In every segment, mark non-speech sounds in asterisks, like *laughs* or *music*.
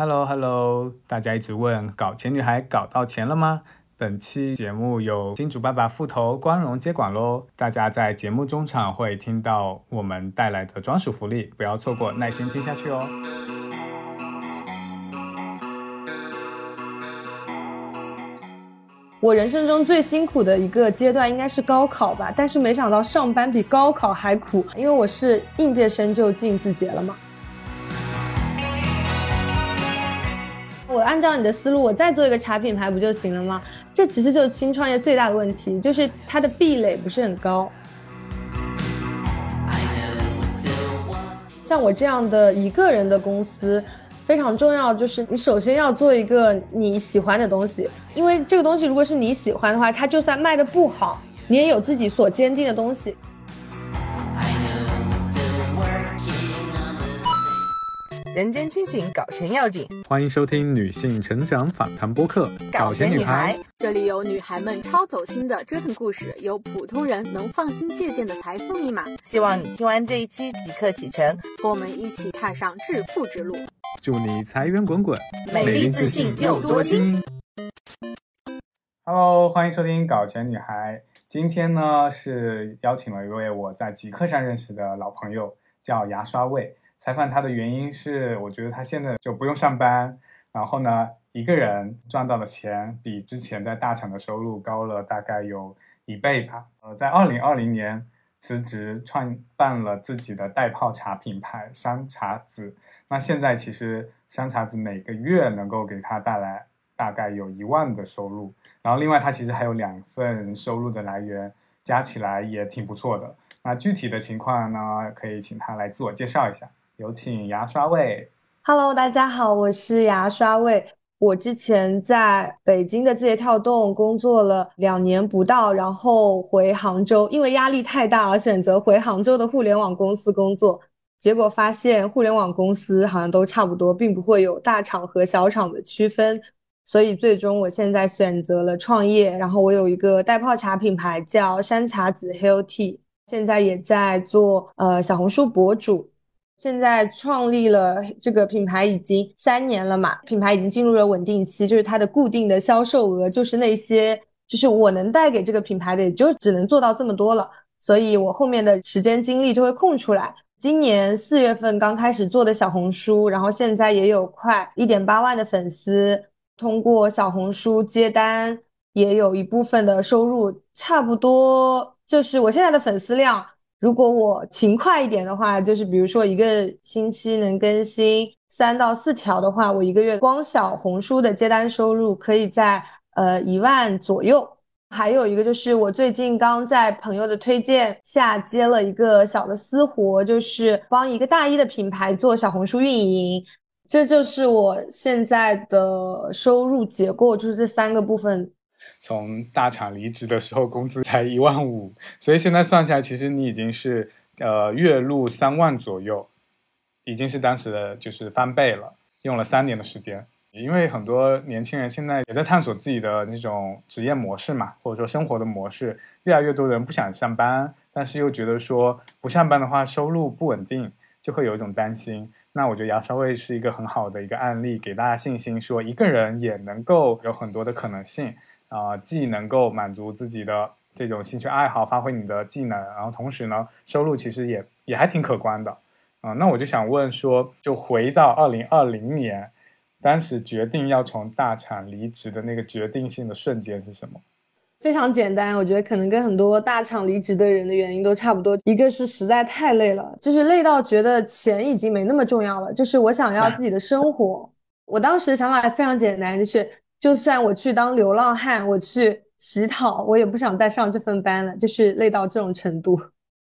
Hello Hello，大家一直问搞钱女孩搞到钱了吗？本期节目由金主爸爸复投光荣接管喽！大家在节目中场会听到我们带来的专属福利，不要错过，耐心听下去哦。我人生中最辛苦的一个阶段应该是高考吧，但是没想到上班比高考还苦，因为我是应届生就进字节了嘛。我按照你的思路，我再做一个茶品牌不就行了吗？这其实就是新创业最大的问题，就是它的壁垒不是很高。像我这样的一个人的公司，非常重要，就是你首先要做一个你喜欢的东西，因为这个东西如果是你喜欢的话，它就算卖的不好，你也有自己所坚定的东西。人间清醒，搞钱要紧。欢迎收听女性成长访谈播客《搞钱女孩》，这里有女孩们超走心的折腾故事，有普通人能放心借鉴的财富密码。希望你听完这一期即刻启程，和我们一起踏上致富之路。祝你财源滚滚，美丽自信又多金。Hello，欢迎收听《搞钱女孩》。今天呢是邀请了一位我在极客上认识的老朋友，叫牙刷味。采访他的原因是，我觉得他现在就不用上班，然后呢，一个人赚到的钱比之前在大厂的收入高了大概有一倍吧。呃，在二零二零年辞职创办了自己的袋泡茶品牌山茶子。那现在其实山茶子每个月能够给他带来大概有一万的收入，然后另外他其实还有两份收入的来源，加起来也挺不错的。那具体的情况呢，可以请他来自我介绍一下。有请牙刷味。Hello，大家好，我是牙刷味。我之前在北京的字节跳动工作了两年不到，然后回杭州，因为压力太大而选择回杭州的互联网公司工作。结果发现互联网公司好像都差不多，并不会有大厂和小厂的区分。所以最终我现在选择了创业。然后我有一个代泡茶品牌叫山茶子 Hill Tea，现在也在做呃小红书博主。现在创立了这个品牌已经三年了嘛，品牌已经进入了稳定期，就是它的固定的销售额，就是那些，就是我能带给这个品牌的，也就只能做到这么多了。所以我后面的时间精力就会空出来。今年四月份刚开始做的小红书，然后现在也有快一点八万的粉丝，通过小红书接单，也有一部分的收入，差不多就是我现在的粉丝量。如果我勤快一点的话，就是比如说一个星期能更新三到四条的话，我一个月光小红书的接单收入可以在呃一万左右。还有一个就是我最近刚在朋友的推荐下接了一个小的私活，就是帮一个大一的品牌做小红书运营。这就是我现在的收入结构，就是这三个部分。从大厂离职的时候，工资才一万五，所以现在算下来，其实你已经是呃月入三万左右，已经是当时的就是翻倍了。用了三年的时间，因为很多年轻人现在也在探索自己的那种职业模式嘛，或者说生活的模式。越来越多人不想上班，但是又觉得说不上班的话收入不稳定，就会有一种担心。那我觉得牙刷味是一个很好的一个案例，给大家信心，说一个人也能够有很多的可能性。啊，既能够满足自己的这种兴趣爱好，发挥你的技能，然后同时呢，收入其实也也还挺可观的。啊，那我就想问说，就回到二零二零年，当时决定要从大厂离职的那个决定性的瞬间是什么？非常简单，我觉得可能跟很多大厂离职的人的原因都差不多。一个是实在太累了，就是累到觉得钱已经没那么重要了，就是我想要自己的生活。我当时的想法非常简单，就是。就算我去当流浪汉，我去乞讨，我也不想再上这份班了，就是累到这种程度。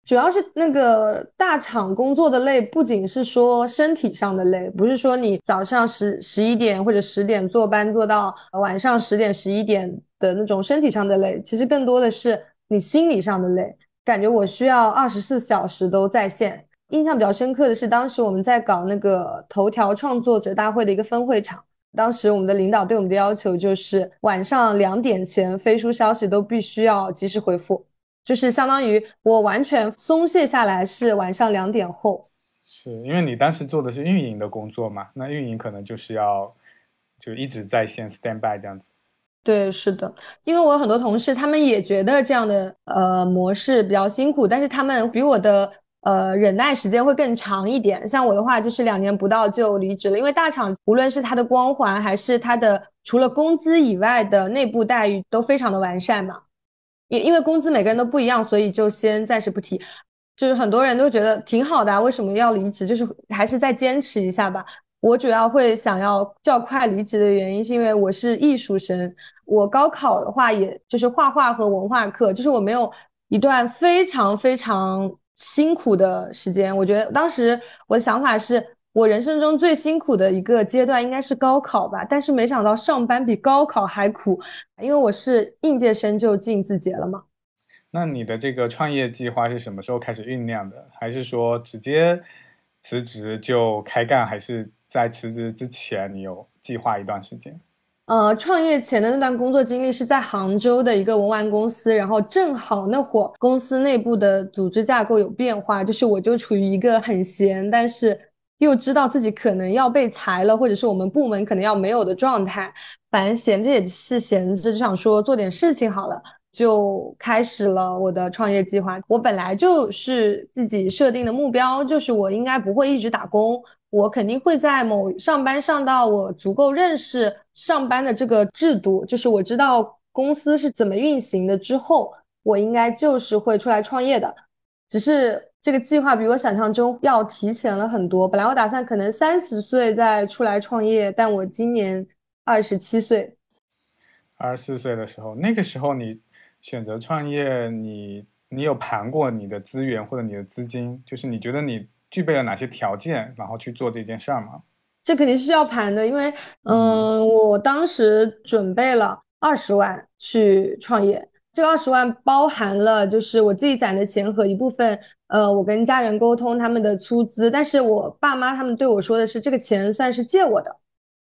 主要是那个大厂工作的累，不仅是说身体上的累，不是说你早上十十一点或者十点坐班做到晚上十点十一点的那种身体上的累，其实更多的是你心理上的累，感觉我需要二十四小时都在线。印象比较深刻的是，当时我们在搞那个头条创作者大会的一个分会场。当时我们的领导对我们的要求就是晚上两点前飞书消息都必须要及时回复，就是相当于我完全松懈下来是晚上两点后。是因为你当时做的是运营的工作嘛？那运营可能就是要就一直在线 stand by 这样子。对，是的，因为我有很多同事，他们也觉得这样的呃模式比较辛苦，但是他们比我的呃忍耐时间会更长一点。像我的话，就是两年不到就离职了，因为大厂无论是它的光环，还是它的除了工资以外的内部待遇都非常的完善嘛。因因为工资每个人都不一样，所以就先暂时不提。就是很多人都觉得挺好的，为什么要离职？就是还是再坚持一下吧。我主要会想要较快离职的原因，是因为我是艺术生。我高考的话，也就是画画和文化课，就是我没有一段非常非常辛苦的时间。我觉得当时我的想法是，我人生中最辛苦的一个阶段应该是高考吧。但是没想到上班比高考还苦，因为我是应届生就进字节了嘛。那你的这个创业计划是什么时候开始酝酿的？还是说直接辞职就开干？还是？在辞职之前，你有计划一段时间？呃，创业前的那段工作经历是在杭州的一个文玩公司，然后正好那会儿公司内部的组织架构有变化，就是我就处于一个很闲，但是又知道自己可能要被裁了，或者是我们部门可能要没有的状态。反正闲着也是闲着，就想说做点事情好了。就开始了我的创业计划。我本来就是自己设定的目标，就是我应该不会一直打工，我肯定会在某上班上到我足够认识上班的这个制度，就是我知道公司是怎么运行的之后，我应该就是会出来创业的。只是这个计划比我想象中要提前了很多。本来我打算可能三十岁再出来创业，但我今年二十七岁，二十四岁的时候，那个时候你。选择创业，你你有盘过你的资源或者你的资金，就是你觉得你具备了哪些条件，然后去做这件事儿吗？这肯定是要盘的，因为嗯，我当时准备了二十万去创业，这个二十万包含了就是我自己攒的钱和一部分，呃，我跟家人沟通他们的出资，但是我爸妈他们对我说的是这个钱算是借我的，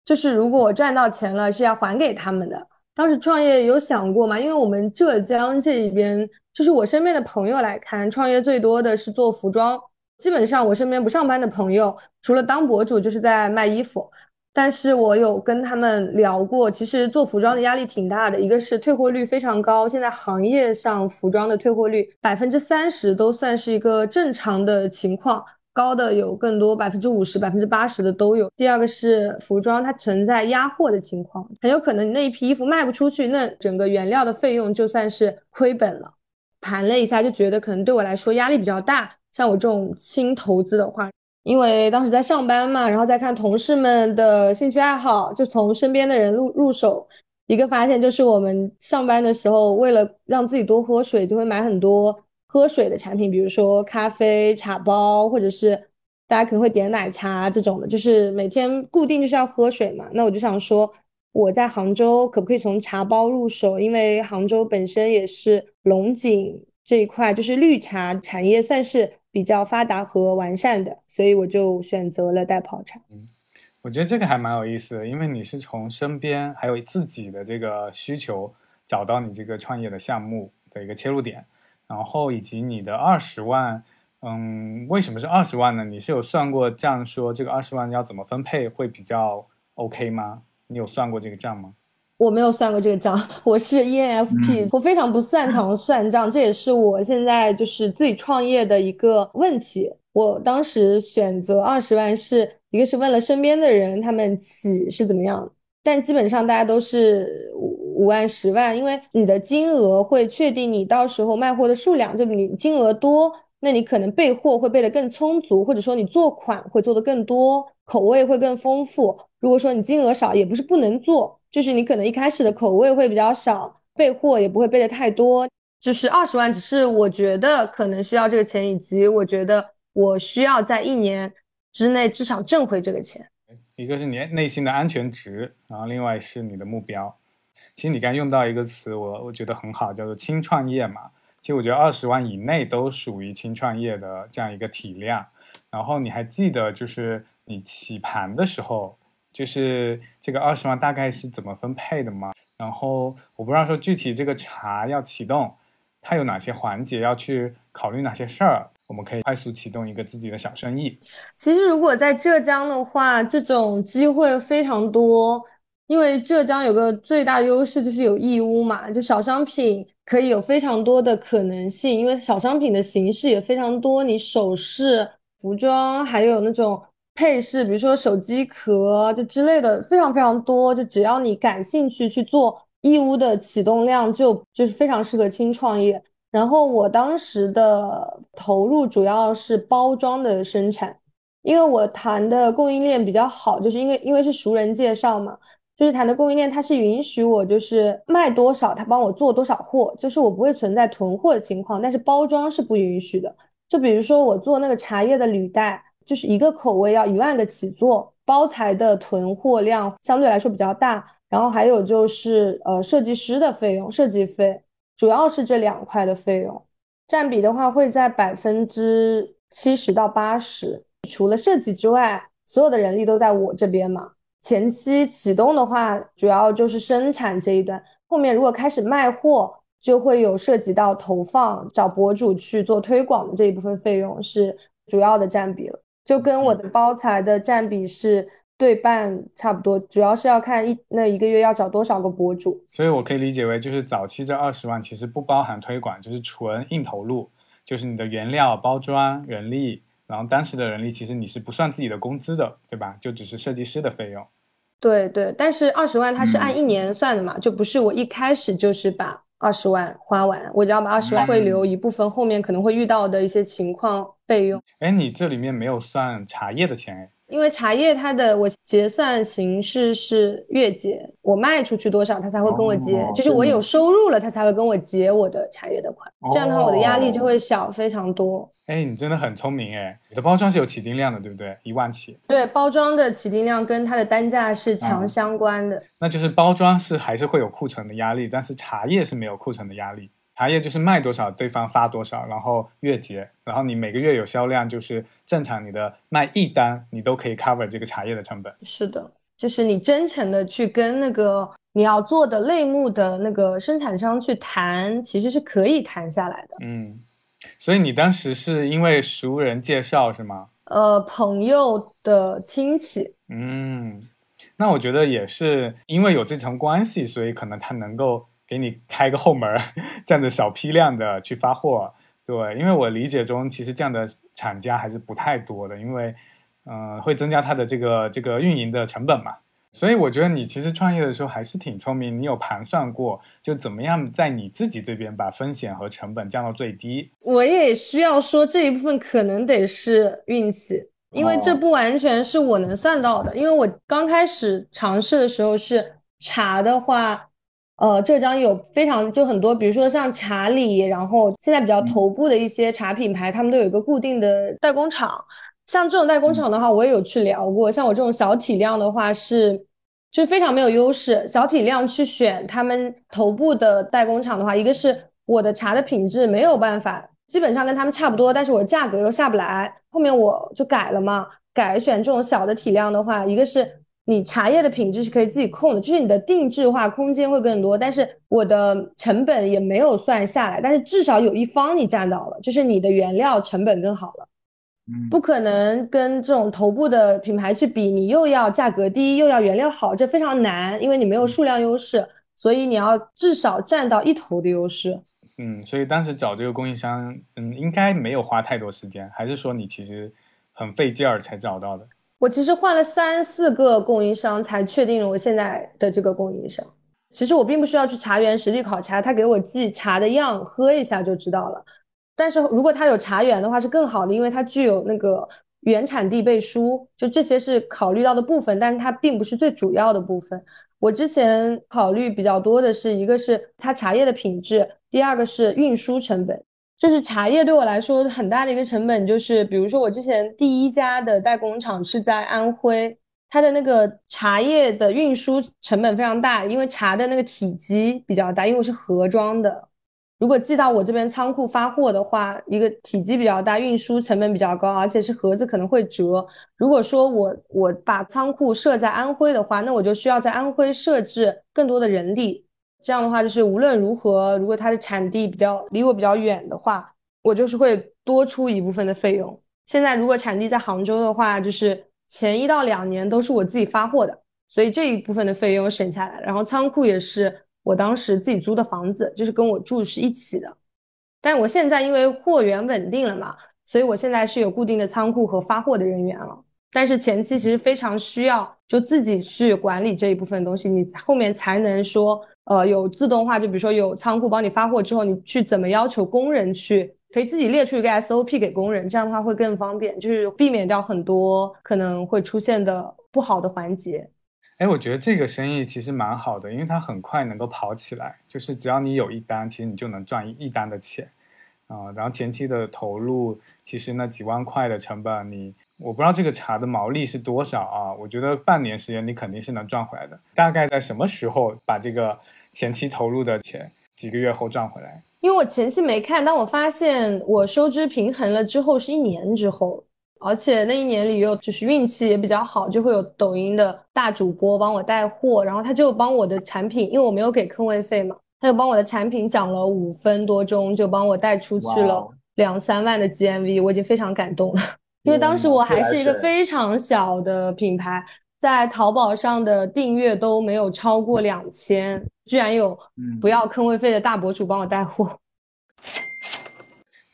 就是如果我赚到钱了是要还给他们的。当时创业有想过吗？因为我们浙江这一边，就是我身边的朋友来看，创业最多的是做服装。基本上我身边不上班的朋友，除了当博主，就是在卖衣服。但是我有跟他们聊过，其实做服装的压力挺大的，一个是退货率非常高，现在行业上服装的退货率百分之三十都算是一个正常的情况。高的有更多，百分之五十、百分之八十的都有。第二个是服装，它存在压货的情况，很有可能你那一批衣服卖不出去，那整个原料的费用就算是亏本了。盘了一下，就觉得可能对我来说压力比较大。像我这种轻投资的话，因为当时在上班嘛，然后再看同事们的兴趣爱好，就从身边的人入入手。一个发现就是，我们上班的时候，为了让自己多喝水，就会买很多。喝水的产品，比如说咖啡、茶包，或者是大家可能会点奶茶这种的，就是每天固定就是要喝水嘛。那我就想说，我在杭州可不可以从茶包入手？因为杭州本身也是龙井这一块，就是绿茶产业算是比较发达和完善的，所以我就选择了带泡茶。嗯，我觉得这个还蛮有意思的，因为你是从身边还有自己的这个需求找到你这个创业的项目的一个切入点。然后以及你的二十万，嗯，为什么是二十万呢？你是有算过这样，说这个二十万要怎么分配会比较 OK 吗？你有算过这个账吗？我没有算过这个账，*laughs* 我是 ENFP，我非常不擅长算账，这也是我现在就是自己创业的一个问题。我当时选择二十万，是一个是问了身边的人，他们起是怎么样，但基本上大家都是。五万、十万，因为你的金额会确定你到时候卖货的数量。就你金额多，那你可能备货会备得更充足，或者说你做款会做得更多，口味会更丰富。如果说你金额少，也不是不能做，就是你可能一开始的口味会比较少，备货也不会备得太多。就是二十万，只是我觉得可能需要这个钱，以及我觉得我需要在一年之内至少挣回这个钱。一个是你内心的安全值，然后另外是你的目标。其实你刚用到一个词，我我觉得很好，叫做轻创业嘛。其实我觉得二十万以内都属于轻创业的这样一个体量。然后你还记得，就是你起盘的时候，就是这个二十万大概是怎么分配的吗？然后我不知道说具体这个茶要启动，它有哪些环节要去考虑哪些事儿。我们可以快速启动一个自己的小生意。其实如果在浙江的话，这种机会非常多，因为浙江有个最大优势就是有义乌嘛，就小商品可以有非常多的可能性，因为小商品的形式也非常多，你首饰、服装还有那种。配饰，比如说手机壳就之类的，非常非常多。就只要你感兴趣去做，义乌的启动量就就是非常适合轻创业。然后我当时的投入主要是包装的生产，因为我谈的供应链比较好，就是因为因为是熟人介绍嘛，就是谈的供应链它是允许我就是卖多少，他帮我做多少货，就是我不会存在囤货的情况。但是包装是不允许的，就比如说我做那个茶叶的履带。就是一个口味要一万个起做，包材的囤货量相对来说比较大，然后还有就是呃设计师的费用，设计费主要是这两块的费用，占比的话会在百分之七十到八十。除了设计之外，所有的人力都在我这边嘛。前期启动的话，主要就是生产这一段，后面如果开始卖货，就会有涉及到投放、找博主去做推广的这一部分费用是主要的占比了。就跟我的包材的占比是对半差不多，主要是要看一那一个月要找多少个博主。所以我可以理解为，就是早期这二十万其实不包含推广，就是纯硬投入，就是你的原料、包装、人力，然后当时的人力其实你是不算自己的工资的，对吧？就只是设计师的费用。对对，但是二十万它是按一年算的嘛，就不是我一开始就是把。二十万花完，我只要把二十万会留一部分，后面可能会遇到的一些情况备用。哎，你这里面没有算茶叶的钱哎。因为茶叶它的我结算形式是月结，我卖出去多少，他才会跟我结，就是我有收入了，他才会跟我结我的茶叶的款。这样的话，我的压力就会小非常多。哎，你真的很聪明哎！你的包装是有起订量的，对不对？一万起。对，包装的起订量跟它的单价是强相关的。那就是包装是还是会有库存的压力，但是茶叶是没有库存的压力。茶叶就是卖多少对方发多少，然后月结，然后你每个月有销量，就是正常你的卖一单，你都可以 cover 这个茶叶的成本。是的，就是你真诚的去跟那个你要做的类目的那个生产商去谈，其实是可以谈下来的。嗯。所以你当时是因为熟人介绍是吗？呃，朋友的亲戚。嗯，那我觉得也是因为有这层关系，所以可能他能够给你开个后门，这样的小批量的去发货。对，因为我理解中其实这样的厂家还是不太多的，因为嗯，会增加他的这个这个运营的成本嘛。所以我觉得你其实创业的时候还是挺聪明，你有盘算过就怎么样在你自己这边把风险和成本降到最低。我也需要说这一部分可能得是运气，因为这不完全是我能算到的。因为我刚开始尝试的时候是茶的话，呃，浙江有非常就很多，比如说像茶里，然后现在比较头部的一些茶品牌，他们都有一个固定的代工厂。像这种代工厂的话，我也有去聊过。像我这种小体量的话，是就是非常没有优势。小体量去选他们头部的代工厂的话，一个是我的茶的品质没有办法，基本上跟他们差不多，但是我的价格又下不来。后面我就改了嘛，改选这种小的体量的话，一个是你茶叶的品质是可以自己控的，就是你的定制化空间会更多，但是我的成本也没有算下来，但是至少有一方你占到了，就是你的原料成本更好了。不可能跟这种头部的品牌去比，你又要价格低，又要原料好，这非常难，因为你没有数量优势，所以你要至少占到一头的优势。嗯，所以当时找这个供应商，嗯，应该没有花太多时间，还是说你其实很费劲儿才找到的？我其实换了三四个供应商才确定了我现在的这个供应商。其实我并不需要去茶园实地考察，他给我寄茶的样，喝一下就知道了。但是如果它有茶园的话是更好的，因为它具有那个原产地背书，就这些是考虑到的部分，但是它并不是最主要的部分。我之前考虑比较多的是一个是它茶叶的品质，第二个是运输成本。就是茶叶对我来说很大的一个成本，就是比如说我之前第一家的代工厂是在安徽，它的那个茶叶的运输成本非常大，因为茶的那个体积比较大，因为我是盒装的。如果寄到我这边仓库发货的话，一个体积比较大，运输成本比较高，而且是盒子可能会折。如果说我我把仓库设在安徽的话，那我就需要在安徽设置更多的人力。这样的话，就是无论如何，如果它的产地比较离我比较远的话，我就是会多出一部分的费用。现在如果产地在杭州的话，就是前一到两年都是我自己发货的，所以这一部分的费用省下来。然后仓库也是我当时自己租的房子，就是跟我住是一起的。但我现在因为货源稳定了嘛，所以我现在是有固定的仓库和发货的人员了。但是前期其实非常需要就自己去管理这一部分东西，你后面才能说呃有自动化，就比如说有仓库帮你发货之后，你去怎么要求工人去。可以自己列出一个 SOP 给工人，这样的话会更方便，就是避免掉很多可能会出现的不好的环节。哎，我觉得这个生意其实蛮好的，因为它很快能够跑起来，就是只要你有一单，其实你就能赚一单的钱啊。然后前期的投入，其实那几万块的成本，你我不知道这个茶的毛利是多少啊？我觉得半年时间你肯定是能赚回来的。大概在什么时候把这个前期投入的钱几个月后赚回来？因为我前期没看，但我发现我收支平衡了之后，是一年之后，而且那一年里又就是运气也比较好，就会有抖音的大主播帮我带货，然后他就帮我的产品，因为我没有给坑位费嘛，他就帮我的产品讲了五分多钟，就帮我带出去了两三万的 GMV，我已经非常感动了，因为当时我还是一个非常小的品牌。在淘宝上的订阅都没有超过两千，居然有不要坑位费的大博主帮我带货。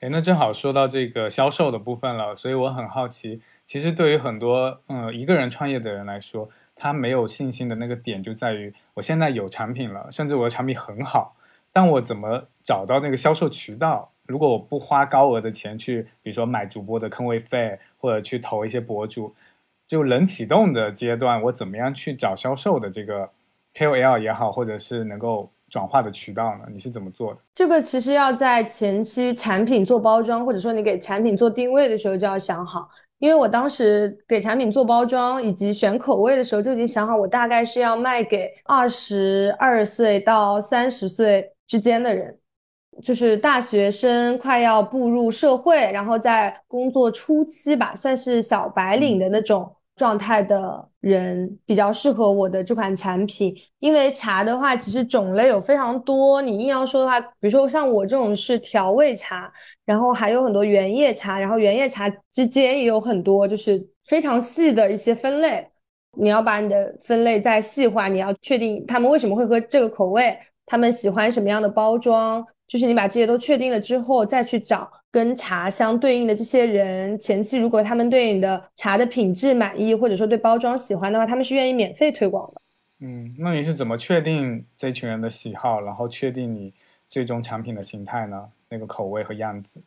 哎，那正好说到这个销售的部分了，所以我很好奇，其实对于很多嗯一个人创业的人来说，他没有信心的那个点就在于，我现在有产品了，甚至我的产品很好，但我怎么找到那个销售渠道？如果我不花高额的钱去，比如说买主播的坑位费，或者去投一些博主。就冷启动的阶段，我怎么样去找销售的这个 KOL 也好，或者是能够转化的渠道呢？你是怎么做的？这个其实要在前期产品做包装，或者说你给产品做定位的时候就要想好。因为我当时给产品做包装以及选口味的时候就已经想好，我大概是要卖给二十二岁到三十岁之间的人。就是大学生快要步入社会，然后在工作初期吧，算是小白领的那种状态的人，比较适合我的这款产品。因为茶的话，其实种类有非常多，你硬要说的话，比如说像我这种是调味茶，然后还有很多原叶茶，然后原叶茶之间也有很多就是非常细的一些分类。你要把你的分类再细化，你要确定他们为什么会喝这个口味，他们喜欢什么样的包装。就是你把这些都确定了之后，再去找跟茶相对应的这些人。前期如果他们对你的茶的品质满意，或者说对包装喜欢的话，他们是愿意免费推广的。嗯，那你是怎么确定这群人的喜好，然后确定你最终产品的形态呢？那个口味和样子？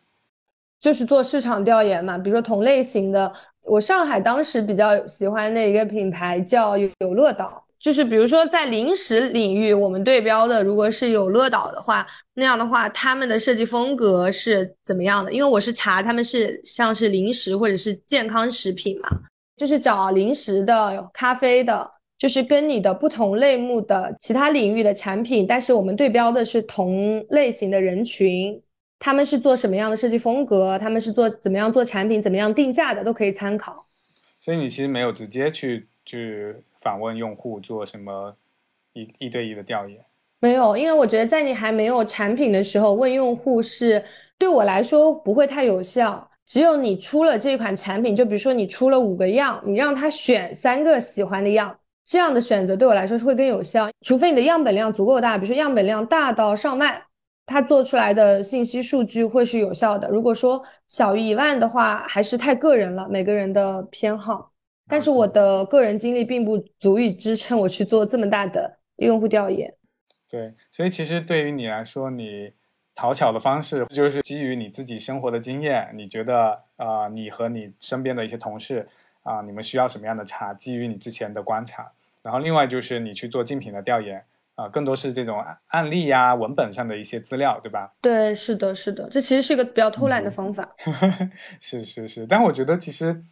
就是做市场调研嘛。比如说同类型的，我上海当时比较喜欢的一个品牌叫有乐岛。就是比如说在零食领域，我们对标的如果是有乐岛的话，那样的话他们的设计风格是怎么样的？因为我是查他们是像是零食或者是健康食品嘛，就是找零食的、咖啡的，就是跟你的不同类目的其他领域的产品，但是我们对标的是同类型的人群，他们是做什么样的设计风格，他们是做怎么样做产品、怎么样定价的，都可以参考。所以你其实没有直接去去。访问用户做什么一一对一的调研？没有，因为我觉得在你还没有产品的时候问用户是对我来说不会太有效。只有你出了这款产品，就比如说你出了五个样，你让他选三个喜欢的样，这样的选择对我来说是会更有效。除非你的样本量足够大，比如说样本量大到上万，它做出来的信息数据会是有效的。如果说小于一万的话，还是太个人了，每个人的偏好。但是我的个人经历并不足以支撑我去做这么大的用户调研。对，所以其实对于你来说，你讨巧的方式就是基于你自己生活的经验，你觉得啊，你和你身边的一些同事啊，你们需要什么样的茶？基于你之前的观察，然后另外就是你去做竞品的调研啊，更多是这种案例呀、文本上的一些资料，对吧？对，是的，是的，这其实是一个比较偷懒的方法。*laughs* 是是是，但我觉得其实。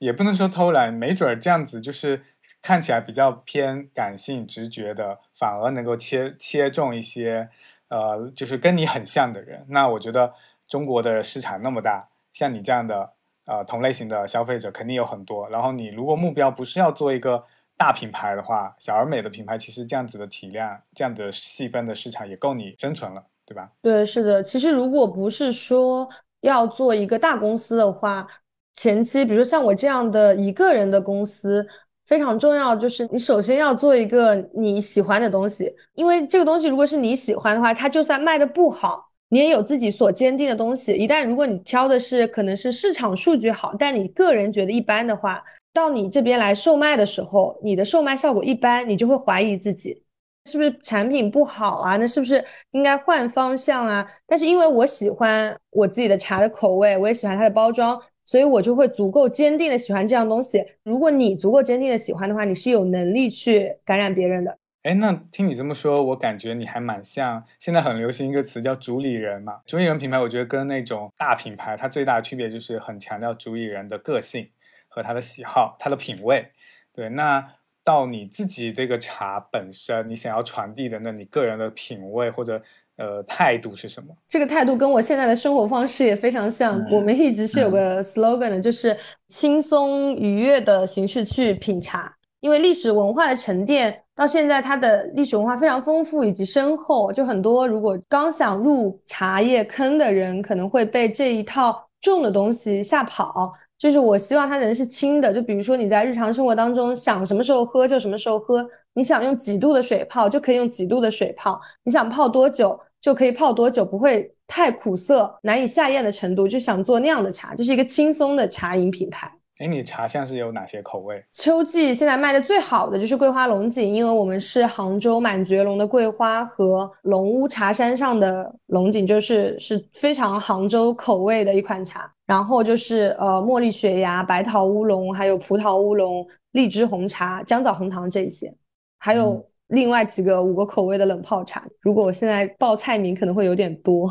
也不能说偷懒，没准儿这样子就是看起来比较偏感性、直觉的，反而能够切切中一些，呃，就是跟你很像的人。那我觉得中国的市场那么大，像你这样的呃同类型的消费者肯定有很多。然后你如果目标不是要做一个大品牌的话，小而美的品牌，其实这样子的体量、这样的细分的市场也够你生存了，对吧？对，是的。其实如果不是说。要做一个大公司的话，前期比如说像我这样的一个人的公司，非常重要就是你首先要做一个你喜欢的东西，因为这个东西如果是你喜欢的话，它就算卖的不好，你也有自己所坚定的东西。一旦如果你挑的是可能是市场数据好，但你个人觉得一般的话，到你这边来售卖的时候，你的售卖效果一般，你就会怀疑自己。是不是产品不好啊？那是不是应该换方向啊？但是因为我喜欢我自己的茶的口味，我也喜欢它的包装，所以我就会足够坚定的喜欢这样东西。如果你足够坚定的喜欢的话，你是有能力去感染别人的。哎，那听你这么说，我感觉你还蛮像现在很流行一个词叫主理人嘛。主理人品牌，我觉得跟那种大品牌它最大的区别就是很强调主理人的个性和他的喜好、他的品味。对，那。到你自己这个茶本身，你想要传递的，那你个人的品味或者呃态度是什么？这个态度跟我现在的生活方式也非常像。我们一直是有个 slogan 的，就是轻松愉悦的形式去品茶。因为历史文化的沉淀到现在，它的历史文化非常丰富以及深厚，就很多如果刚想入茶叶坑的人，可能会被这一套重的东西吓跑。就是我希望它能是轻的，就比如说你在日常生活当中想什么时候喝就什么时候喝，你想用几度的水泡就可以用几度的水泡，你想泡多久就可以泡多久，不会太苦涩难以下咽的程度，就想做那样的茶，就是一个轻松的茶饮品牌。哎，你茶像是有哪些口味？秋季现在卖的最好的就是桂花龙井，因为我们是杭州满觉陇的桂花和龙屋茶山上的龙井，就是是非常杭州口味的一款茶。然后就是呃茉莉雪芽、白桃乌龙，还有葡萄乌龙、荔枝红茶、姜枣红糖这些，还有另外几个五个口味的冷泡茶。如果我现在报菜名，可能会有点多。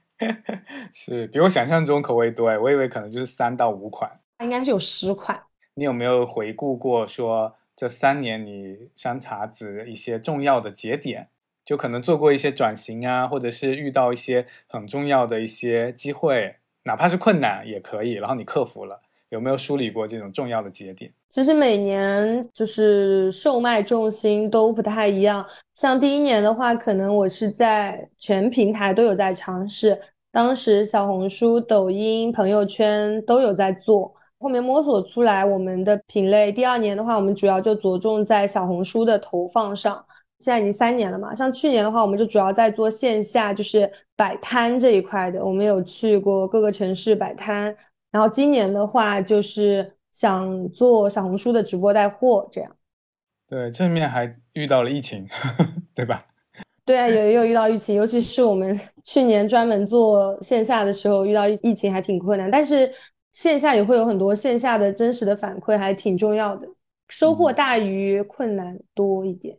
*laughs* 是比我想象中口味多哎，我以为可能就是三到五款。应该是有十款。你有没有回顾过说这三年你山茶子一些重要的节点？就可能做过一些转型啊，或者是遇到一些很重要的一些机会，哪怕是困难也可以，然后你克服了。有没有梳理过这种重要的节点？其实每年就是售卖重心都不太一样。像第一年的话，可能我是在全平台都有在尝试，当时小红书、抖音、朋友圈都有在做。后面摸索出来我们的品类，第二年的话，我们主要就着重在小红书的投放上。现在已经三年了嘛，像去年的话，我们就主要在做线下，就是摆摊这一块的。我们有去过各个城市摆摊，然后今年的话，就是想做小红书的直播带货，这样。对，正面还遇到了疫情，*laughs* 对吧？对啊，有也有遇到疫情，尤其是我们去年专门做线下的时候，遇到疫情还挺困难，但是。线下也会有很多线下的真实的反馈，还挺重要的，收获大于困难多一点。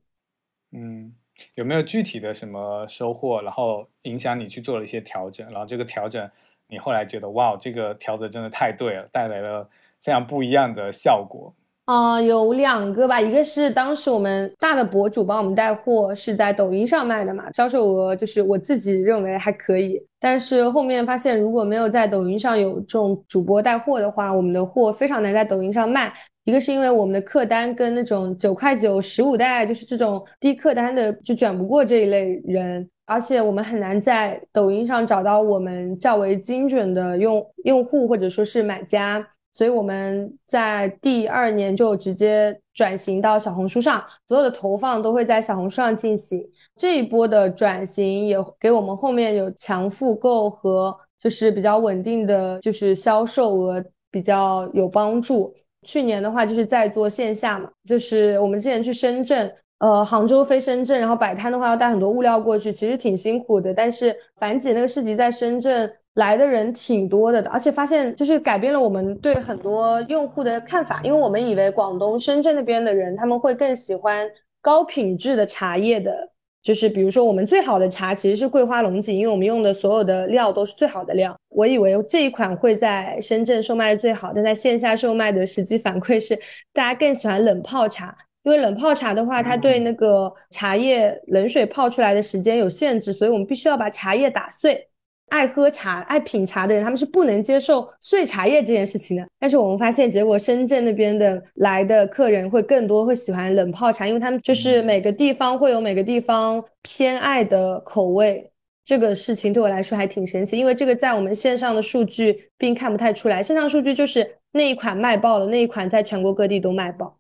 嗯，有没有具体的什么收获，然后影响你去做了一些调整，然后这个调整你后来觉得哇，这个调整真的太对了，带来了非常不一样的效果。啊，有两个吧，一个是当时我们大的博主帮我们带货，是在抖音上卖的嘛，销售额就是我自己认为还可以，但是后面发现如果没有在抖音上有这种主播带货的话，我们的货非常难在抖音上卖。一个是因为我们的客单跟那种九块九十五袋，就是这种低客单的就卷不过这一类人，而且我们很难在抖音上找到我们较为精准的用用户或者说是买家。所以我们在第二年就直接转型到小红书上，所有的投放都会在小红书上进行。这一波的转型也给我们后面有强复购和就是比较稳定的就是销售额比较有帮助。去年的话就是在做线下嘛，就是我们之前去深圳，呃，杭州飞深圳，然后摆摊的话要带很多物料过去，其实挺辛苦的。但是樊姐那个市集在深圳。来的人挺多的，而且发现就是改变了我们对很多用户的看法，因为我们以为广东深圳那边的人他们会更喜欢高品质的茶叶的，就是比如说我们最好的茶其实是桂花龙井，因为我们用的所有的料都是最好的料。我以为这一款会在深圳售卖最好，但在线下售卖的实际反馈是大家更喜欢冷泡茶，因为冷泡茶的话，它对那个茶叶冷水泡出来的时间有限制，所以我们必须要把茶叶打碎。爱喝茶、爱品茶的人，他们是不能接受碎茶叶这件事情的。但是我们发现，结果深圳那边的来的客人会更多，会喜欢冷泡茶，因为他们就是每个地方会有每个地方偏爱的口味。这个事情对我来说还挺神奇，因为这个在我们线上的数据并看不太出来。线上数据就是那一款卖爆了，那一款在全国各地都卖爆，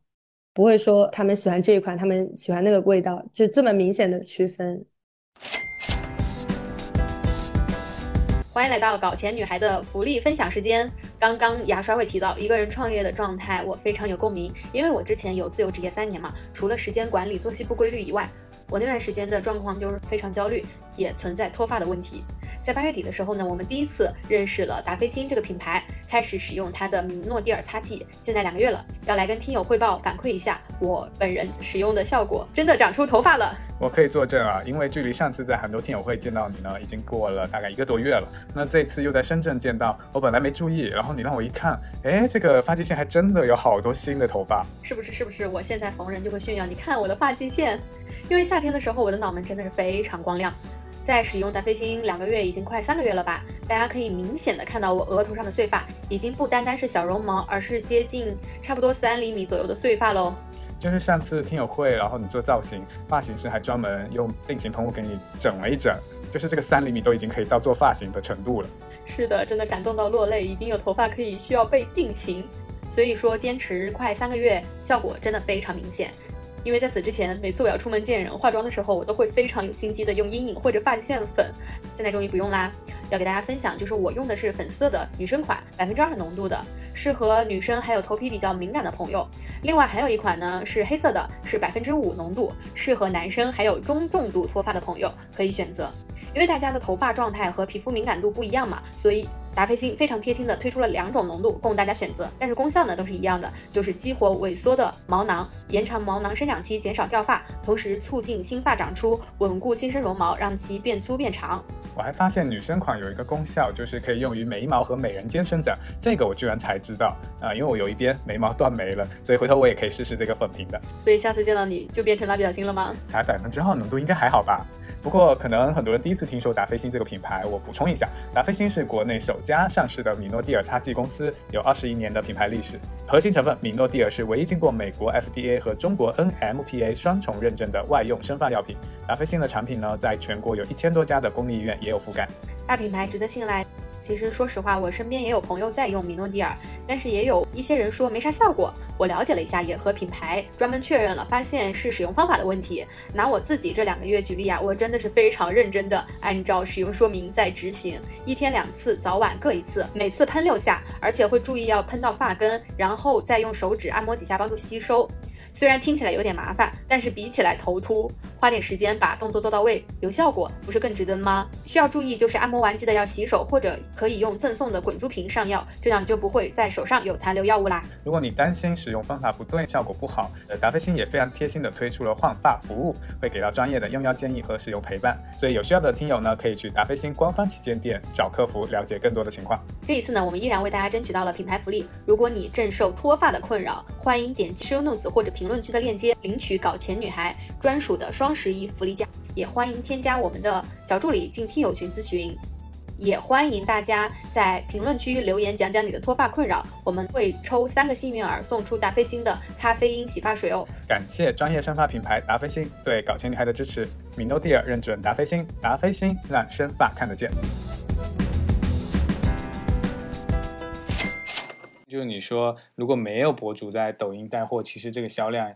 不会说他们喜欢这一款，他们喜欢那个味道，就这么明显的区分。欢迎来到搞钱女孩的福利分享时间。刚刚牙刷会提到一个人创业的状态，我非常有共鸣，因为我之前有自由职业三年嘛，除了时间管理、作息不规律以外。我那段时间的状况就是非常焦虑，也存在脱发的问题。在八月底的时候呢，我们第一次认识了达霏欣这个品牌，开始使用它的米诺地尔擦剂，现在两个月了，要来跟听友汇报反馈一下我本人使用的效果，真的长出头发了。我可以作证啊，因为距离上次在杭州听友会见到你呢，已经过了大概一个多月了。那这次又在深圳见到，我本来没注意，然后你让我一看，哎，这个发际线还真的有好多新的头发，是不是？是不是？我现在逢人就会炫耀，你看我的发际线。因为夏天的时候，我的脑门真的是非常光亮。在使用达霏欣两个月，已经快三个月了吧？大家可以明显的看到我额头上的碎发，已经不单单是小绒毛，而是接近差不多三厘米左右的碎发喽。就是上次听友会，然后你做造型，发型师还专门用定型喷雾给你整了一整，就是这个三厘米都已经可以到做发型的程度了。是的，真的感动到落泪，已经有头发可以需要被定型。所以说，坚持快三个月，效果真的非常明显。因为在此之前，每次我要出门见人化妆的时候，我都会非常有心机的用阴影或者发际线粉。现在终于不用啦，要给大家分享，就是我用的是粉色的女生款，百分之二浓度的，适合女生还有头皮比较敏感的朋友。另外还有一款呢是黑色的，是百分之五浓度，适合男生还有中重度脱发的朋友可以选择。因为大家的头发状态和皮肤敏感度不一样嘛，所以。达霏欣非常贴心的推出了两种浓度供大家选择，但是功效呢都是一样的，就是激活萎缩的毛囊，延长毛囊生长期，减少掉发，同时促进新发长出，稳固新生绒毛，让其变粗变长。我还发现女生款有一个功效，就是可以用于眉毛和美人尖生长，这个我居然才知道啊，因为我有一边眉毛断眉了，所以回头我也可以试试这个粉瓶的。所以下次见到你就变成蜡笔小新了吗？才百分之二浓度应该还好吧。不过，可能很多人第一次听说达霏欣这个品牌，我补充一下，达霏欣是国内首家上市的米诺地尔擦剂公司，有二十一年的品牌历史。核心成分米诺地尔是唯一经过美国 FDA 和中国 NMPA 双重认证的外用生发药品。达霏欣的产品呢，在全国有一千多家的公立医院也有覆盖，大品牌值得信赖。其实说实话，我身边也有朋友在用米诺地尔，但是也有一些人说没啥效果。我了解了一下，也和品牌专门确认了，发现是使用方法的问题。拿我自己这两个月举例啊，我真的是非常认真的按照使用说明在执行，一天两次，早晚各一次，每次喷六下，而且会注意要喷到发根，然后再用手指按摩几下，帮助吸收。虽然听起来有点麻烦，但是比起来头秃，花点时间把动作做到位，有效果，不是更值得吗？需要注意就是按摩完记得要洗手，或者可以用赠送的滚珠瓶上药，这样就不会在手上有残留药物啦。如果你担心使用方法不对，效果不好，呃，达霏欣也非常贴心的推出了换发服务，会给到专业的用药建议和使用陪伴。所以有需要的听友呢，可以去达霏欣官方旗舰店找客服了解更多的情况。这一次呢，我们依然为大家争取到了品牌福利。如果你正受脱发的困扰，欢迎点击 show notes 或者评评论区的链接领取搞钱女孩专属的双十一福利价，也欢迎添加我们的小助理进听友群咨询，也欢迎大家在评论区留言讲讲你的脱发困扰，我们会抽三个幸运儿送出达霏欣的咖啡因洗发水哦。感谢专业生发品牌达霏欣对搞钱女孩的支持，米诺地尔认准达霏欣，达霏欣让生发看得见。就是你说，如果没有博主在抖音带货，其实这个销量，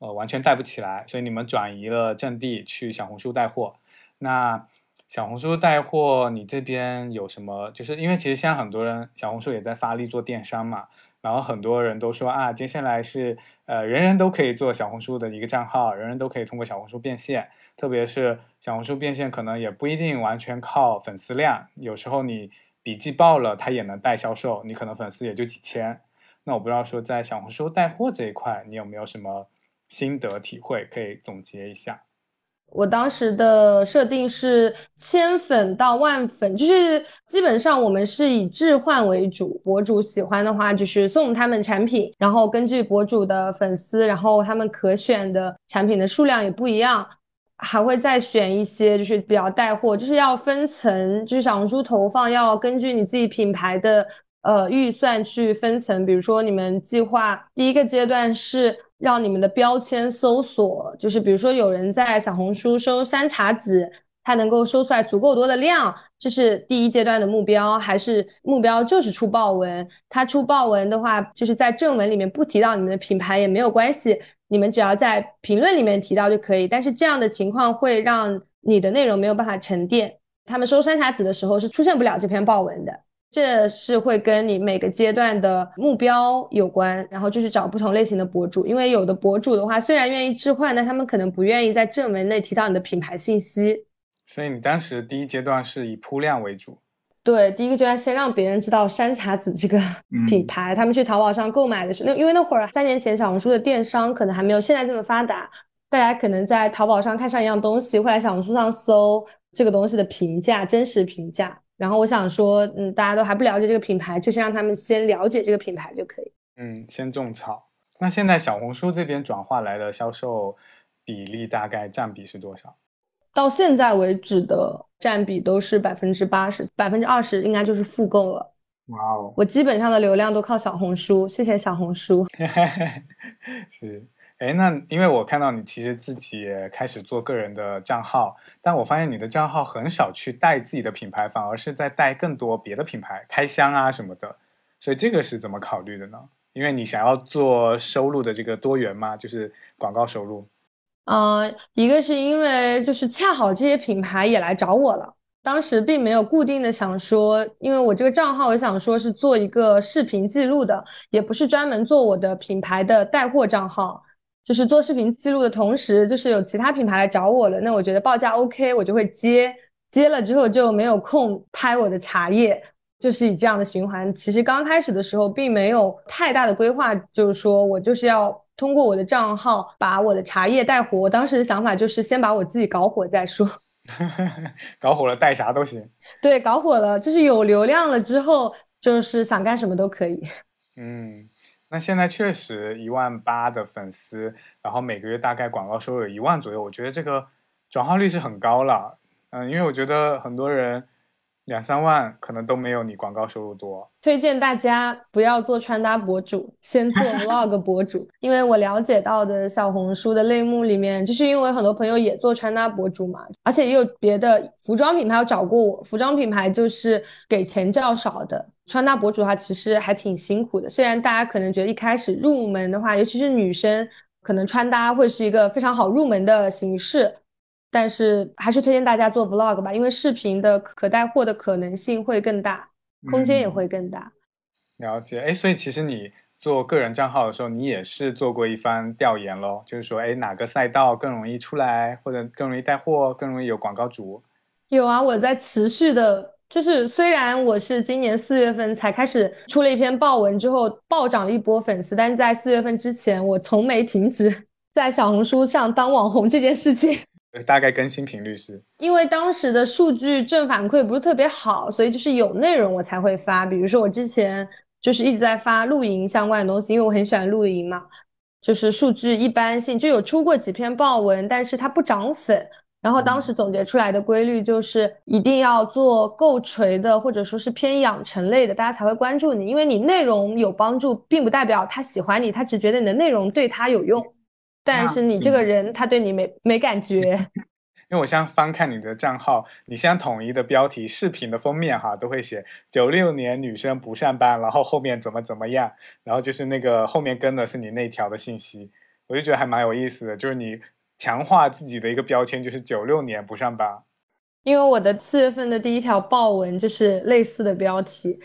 呃，完全带不起来。所以你们转移了阵地去小红书带货。那小红书带货，你这边有什么？就是因为其实现在很多人小红书也在发力做电商嘛，然后很多人都说啊，接下来是呃，人人都可以做小红书的一个账号，人人都可以通过小红书变现。特别是小红书变现，可能也不一定完全靠粉丝量，有时候你。笔记爆了，它也能带销售，你可能粉丝也就几千。那我不知道说在小红书带货这一块，你有没有什么心得体会可以总结一下？我当时的设定是千粉到万粉，就是基本上我们是以置换为主。博主喜欢的话，就是送他们产品，然后根据博主的粉丝，然后他们可选的产品的数量也不一样。还会再选一些，就是比较带货，就是要分层，就是小红书投放要根据你自己品牌的呃预算去分层。比如说，你们计划第一个阶段是让你们的标签搜索，就是比如说有人在小红书搜山茶籽。它能够收出来足够多的量，这是第一阶段的目标，还是目标就是出爆文？它出爆文的话，就是在正文里面不提到你们的品牌也没有关系，你们只要在评论里面提到就可以。但是这样的情况会让你的内容没有办法沉淀，他们收山茶籽的时候是出现不了这篇爆文的。这是会跟你每个阶段的目标有关，然后就是找不同类型的博主，因为有的博主的话虽然愿意置换，但他们可能不愿意在正文内提到你的品牌信息。所以你当时第一阶段是以铺量为主。对，第一个阶段先让别人知道山茶籽这个品牌，他们去淘宝上购买的时候，那因为那会儿三年前小红书的电商可能还没有现在这么发达，大家可能在淘宝上看上一样东西，会来小红书上搜这个东西的评价，真实评价。然后我想说，嗯，大家都还不了解这个品牌，就先让他们先了解这个品牌就可以。嗯，先种草。那现在小红书这边转化来的销售比例大概占比是多少？到现在为止的占比都是百分之八十，百分之二十应该就是复购了。哇哦！我基本上的流量都靠小红书，谢谢小红书。*laughs* 是。哎，那因为我看到你其实自己也开始做个人的账号，但我发现你的账号很少去带自己的品牌，反而是在带更多别的品牌开箱啊什么的，所以这个是怎么考虑的呢？因为你想要做收入的这个多元嘛，就是广告收入。呃，一个是因为就是恰好这些品牌也来找我了，当时并没有固定的想说，因为我这个账号我想说是做一个视频记录的，也不是专门做我的品牌的带货账号。就是做视频记录的同时，就是有其他品牌来找我了，那我觉得报价 OK，我就会接，接了之后就没有空拍我的茶叶，就是以这样的循环。其实刚开始的时候并没有太大的规划，就是说我就是要通过我的账号把我的茶叶带火。我当时的想法就是先把我自己搞火再说，*laughs* 搞火了带啥都行。对，搞火了就是有流量了之后，就是想干什么都可以。*laughs* 嗯。那现在确实一万八的粉丝，然后每个月大概广告收入有一万左右，我觉得这个转化率是很高了。嗯，因为我觉得很多人。两三万可能都没有你广告收入多。推荐大家不要做穿搭博主，先做 *laughs* vlog 博主。因为我了解到的小红书的类目里面，就是因为很多朋友也做穿搭博主嘛，而且也有别的服装品牌有找过我。服装品牌就是给钱较少的，穿搭博主的话其实还挺辛苦的。虽然大家可能觉得一开始入门的话，尤其是女生，可能穿搭会是一个非常好入门的形式。但是还是推荐大家做 vlog 吧，因为视频的可带货的可能性会更大，空间也会更大。了解，哎，所以其实你做个人账号的时候，你也是做过一番调研咯，就是说，哎，哪个赛道更容易出来，或者更容易带货，更容易有广告主？有啊，我在持续的，就是虽然我是今年四月份才开始出了一篇爆文之后暴涨了一波粉丝，但是在四月份之前，我从没停止 *laughs* 在小红书上当网红这件事情。大概更新频率是，因为当时的数据正反馈不是特别好，所以就是有内容我才会发。比如说我之前就是一直在发露营相关的东西，因为我很喜欢露营嘛。就是数据一般性，就有出过几篇爆文，但是它不涨粉。然后当时总结出来的规律就是，一定要做够垂的，或者说是偏养成类的，大家才会关注你。因为你内容有帮助，并不代表他喜欢你，他只觉得你的内容对他有用。但是你这个人，他对你没没感觉，*laughs* 因为我现在翻看你的账号，你现在统一的标题、视频的封面哈，都会写九六年女生不上班，然后后面怎么怎么样，然后就是那个后面跟的是你那条的信息，我就觉得还蛮有意思的，就是你强化自己的一个标签，就是九六年不上班。因为我的四月份的第一条报文就是类似的标题，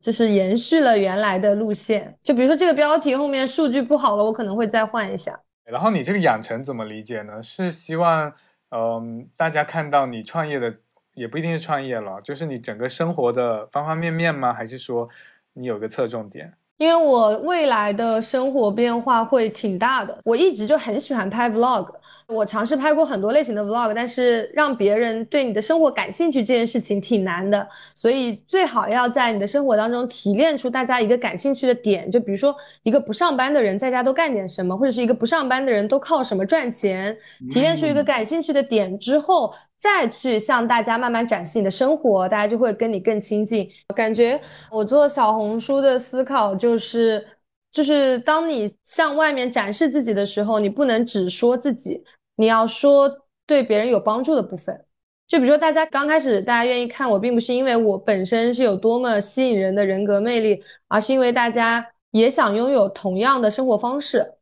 就是延续了原来的路线，就比如说这个标题后面数据不好了，我可能会再换一下。然后你这个养成怎么理解呢？是希望，嗯，大家看到你创业的，也不一定是创业了，就是你整个生活的方方面面吗？还是说你有个侧重点？因为我未来的生活变化会挺大的，我一直就很喜欢拍 vlog，我尝试拍过很多类型的 vlog，但是让别人对你的生活感兴趣这件事情挺难的，所以最好要在你的生活当中提炼出大家一个感兴趣的点，就比如说一个不上班的人在家都干点什么，或者是一个不上班的人都靠什么赚钱，提炼出一个感兴趣的点之后。再去向大家慢慢展示你的生活，大家就会跟你更亲近。感觉我做小红书的思考就是，就是当你向外面展示自己的时候，你不能只说自己，你要说对别人有帮助的部分。就比如说，大家刚开始大家愿意看我，并不是因为我本身是有多么吸引人的人格魅力，而是因为大家也想拥有同样的生活方式。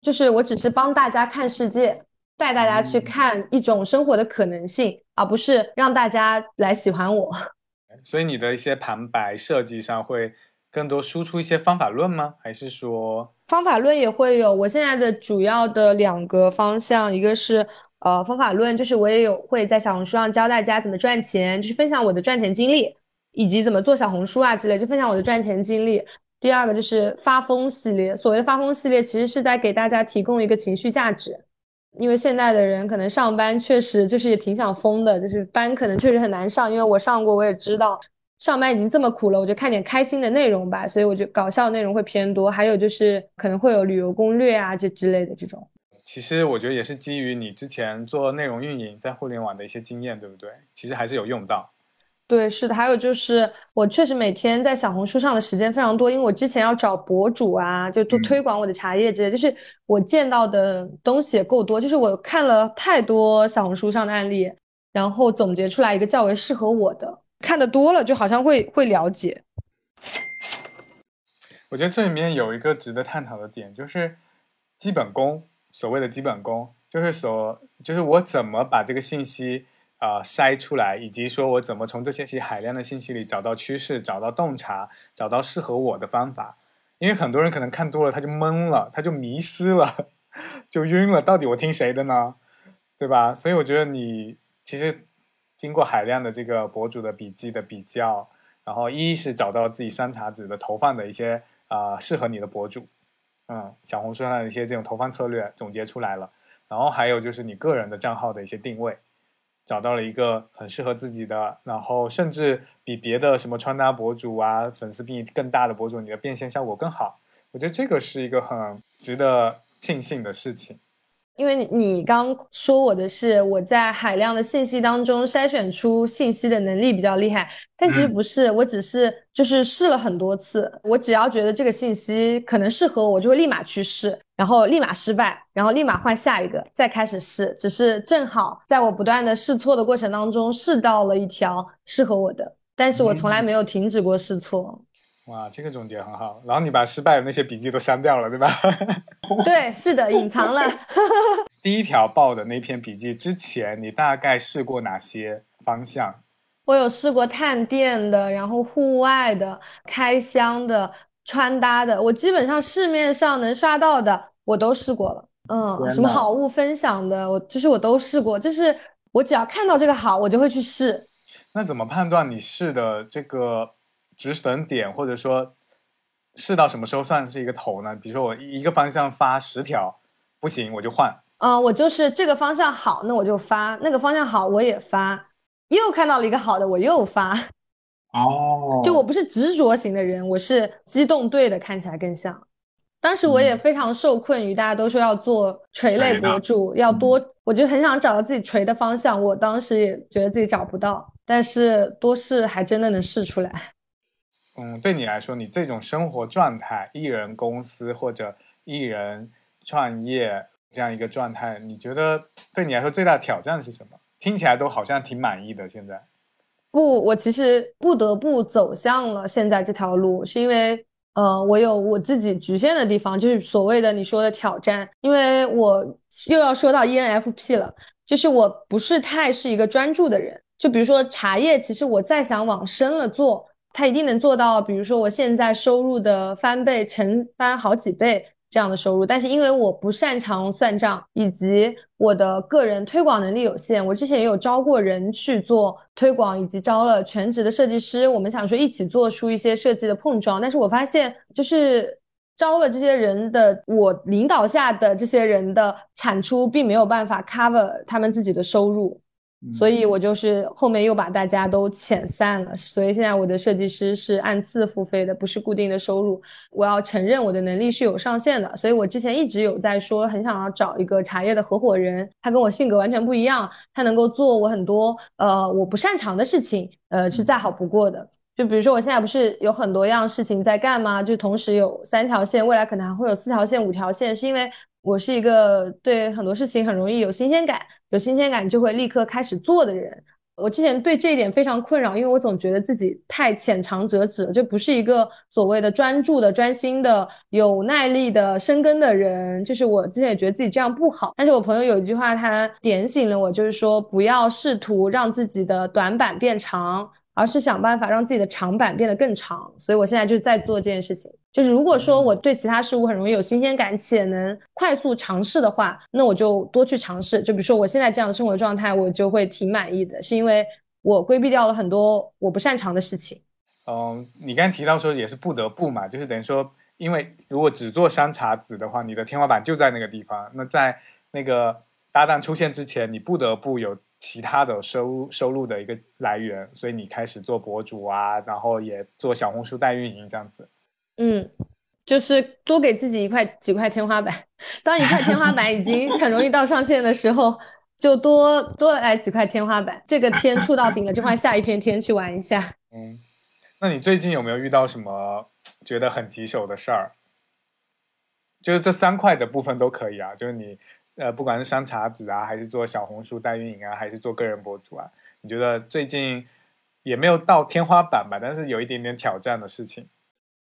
就是我只是帮大家看世界，带大家去看一种生活的可能性，而不是让大家来喜欢我。*laughs* 所以你的一些旁白设计上会更多输出一些方法论吗？还是说方法论也会有？我现在的主要的两个方向，一个是。呃，方法论就是我也有会在小红书上教大家怎么赚钱，就是分享我的赚钱经历，以及怎么做小红书啊之类，就分享我的赚钱经历。第二个就是发疯系列，所谓的发疯系列其实是在给大家提供一个情绪价值，因为现在的人可能上班确实就是也挺想疯的，就是班可能确实很难上，因为我上过，我也知道上班已经这么苦了，我就看点开心的内容吧，所以我就搞笑内容会偏多，还有就是可能会有旅游攻略啊这之类的这种。其实我觉得也是基于你之前做内容运营在互联网的一些经验，对不对？其实还是有用到。对，是的。还有就是我确实每天在小红书上的时间非常多，因为我之前要找博主啊，就做推广我的茶叶之类，就是我见到的东西也够多，就是我看了太多小红书上的案例，然后总结出来一个较为适合我的。看的多了，就好像会会了解。我觉得这里面有一个值得探讨的点，就是基本功。所谓的基本功，就是所，就是我怎么把这个信息啊筛出来，以及说我怎么从这些海量的信息里找到趋势，找到洞察，找到适合我的方法。因为很多人可能看多了，他就懵了，他就迷失了，*laughs* 就晕了。到底我听谁的呢？对吧？所以我觉得你其实经过海量的这个博主的笔记的比较，然后一是找到自己山茶子的投放的一些啊适合你的博主。嗯，小红书上的一些这种投放策略总结出来了，然后还有就是你个人的账号的一些定位，找到了一个很适合自己的，然后甚至比别的什么穿搭博主啊，粉丝比你更大的博主，你的变现效果更好。我觉得这个是一个很值得庆幸的事情。因为你刚说我的是我在海量的信息当中筛选出信息的能力比较厉害，但其实不是，我只是就是试了很多次，我只要觉得这个信息可能适合我，我就会立马去试，然后立马失败，然后立马换下一个，再开始试，只是正好在我不断的试错的过程当中试到了一条适合我的，但是我从来没有停止过试错。哇，这个总结很好。然后你把失败的那些笔记都删掉了，对吧？*laughs* 对，是的，隐藏了。*laughs* 第一条报的那篇笔记之前，你大概试过哪些方向？我有试过探店的，然后户外的、开箱的、穿搭的，我基本上市面上能刷到的我都试过了。嗯，什么好物分享的，我就是我都试过。就是我只要看到这个好，我就会去试。那怎么判断你试的这个？止损点，或者说试到什么时候算是一个头呢？比如说我一个方向发十条，不行我就换。啊，我就是这个方向好，那我就发；那个方向好，我也发。又看到了一个好的，我又发。哦，就我不是执着型的人，我是机动队的，看起来更像。当时我也非常受困于大家都说要做垂类博主，要多，我就很想找到自己垂的方向。我当时也觉得自己找不到，但是多试还真的能试出来。嗯，对你来说，你这种生活状态，艺人公司或者艺人创业这样一个状态，你觉得对你来说最大的挑战是什么？听起来都好像挺满意的。现在，不，我其实不得不走向了现在这条路，是因为呃，我有我自己局限的地方，就是所谓的你说的挑战。因为我又要说到 ENFP 了，就是我不是太是一个专注的人。就比如说茶叶，其实我再想往深了做。他一定能做到，比如说我现在收入的翻倍、乘翻好几倍这样的收入，但是因为我不擅长算账，以及我的个人推广能力有限，我之前也有招过人去做推广，以及招了全职的设计师，我们想说一起做出一些设计的碰撞，但是我发现就是招了这些人的，我领导下的这些人的产出并没有办法 cover 他们自己的收入。所以我就是后面又把大家都遣散了，所以现在我的设计师是按次付费的，不是固定的收入。我要承认我的能力是有上限的，所以我之前一直有在说，很想要找一个茶叶的合伙人，他跟我性格完全不一样，他能够做我很多呃我不擅长的事情，呃是再好不过的。就比如说我现在不是有很多样事情在干吗？就同时有三条线，未来可能还会有四条线、五条线，是因为。我是一个对很多事情很容易有新鲜感，有新鲜感就会立刻开始做的人，我之前对这一点非常困扰，因为我总觉得自己太浅尝辄止了，就不是一个所谓的专注的、专心的、有耐力的、深耕的人。就是我之前也觉得自己这样不好，但是我朋友有一句话，他点醒了我，就是说不要试图让自己的短板变长。而是想办法让自己的长板变得更长，所以我现在就在做这件事情。就是如果说我对其他事物很容易有新鲜感，且能快速尝试的话，那我就多去尝试。就比如说我现在这样的生活状态，我就会挺满意的，是因为我规避掉了很多我不擅长的事情。嗯，你刚才提到说也是不得不嘛，就是等于说，因为如果只做山茶籽的话，你的天花板就在那个地方。那在那个搭档出现之前，你不得不有。其他的收收入的一个来源，所以你开始做博主啊，然后也做小红书代运营这样子。嗯，就是多给自己一块几块天花板，当一块天花板已经 *laughs* 很容易到上限的时候，就多多来几块天花板。这个天触到顶了，就换下一片天去玩一下。*laughs* 嗯，那你最近有没有遇到什么觉得很棘手的事儿？就是这三块的部分都可以啊，就是你。呃，不管是山茶子啊，还是做小红书代运营啊，还是做个人博主啊，你觉得最近也没有到天花板吧？但是有一点点挑战的事情，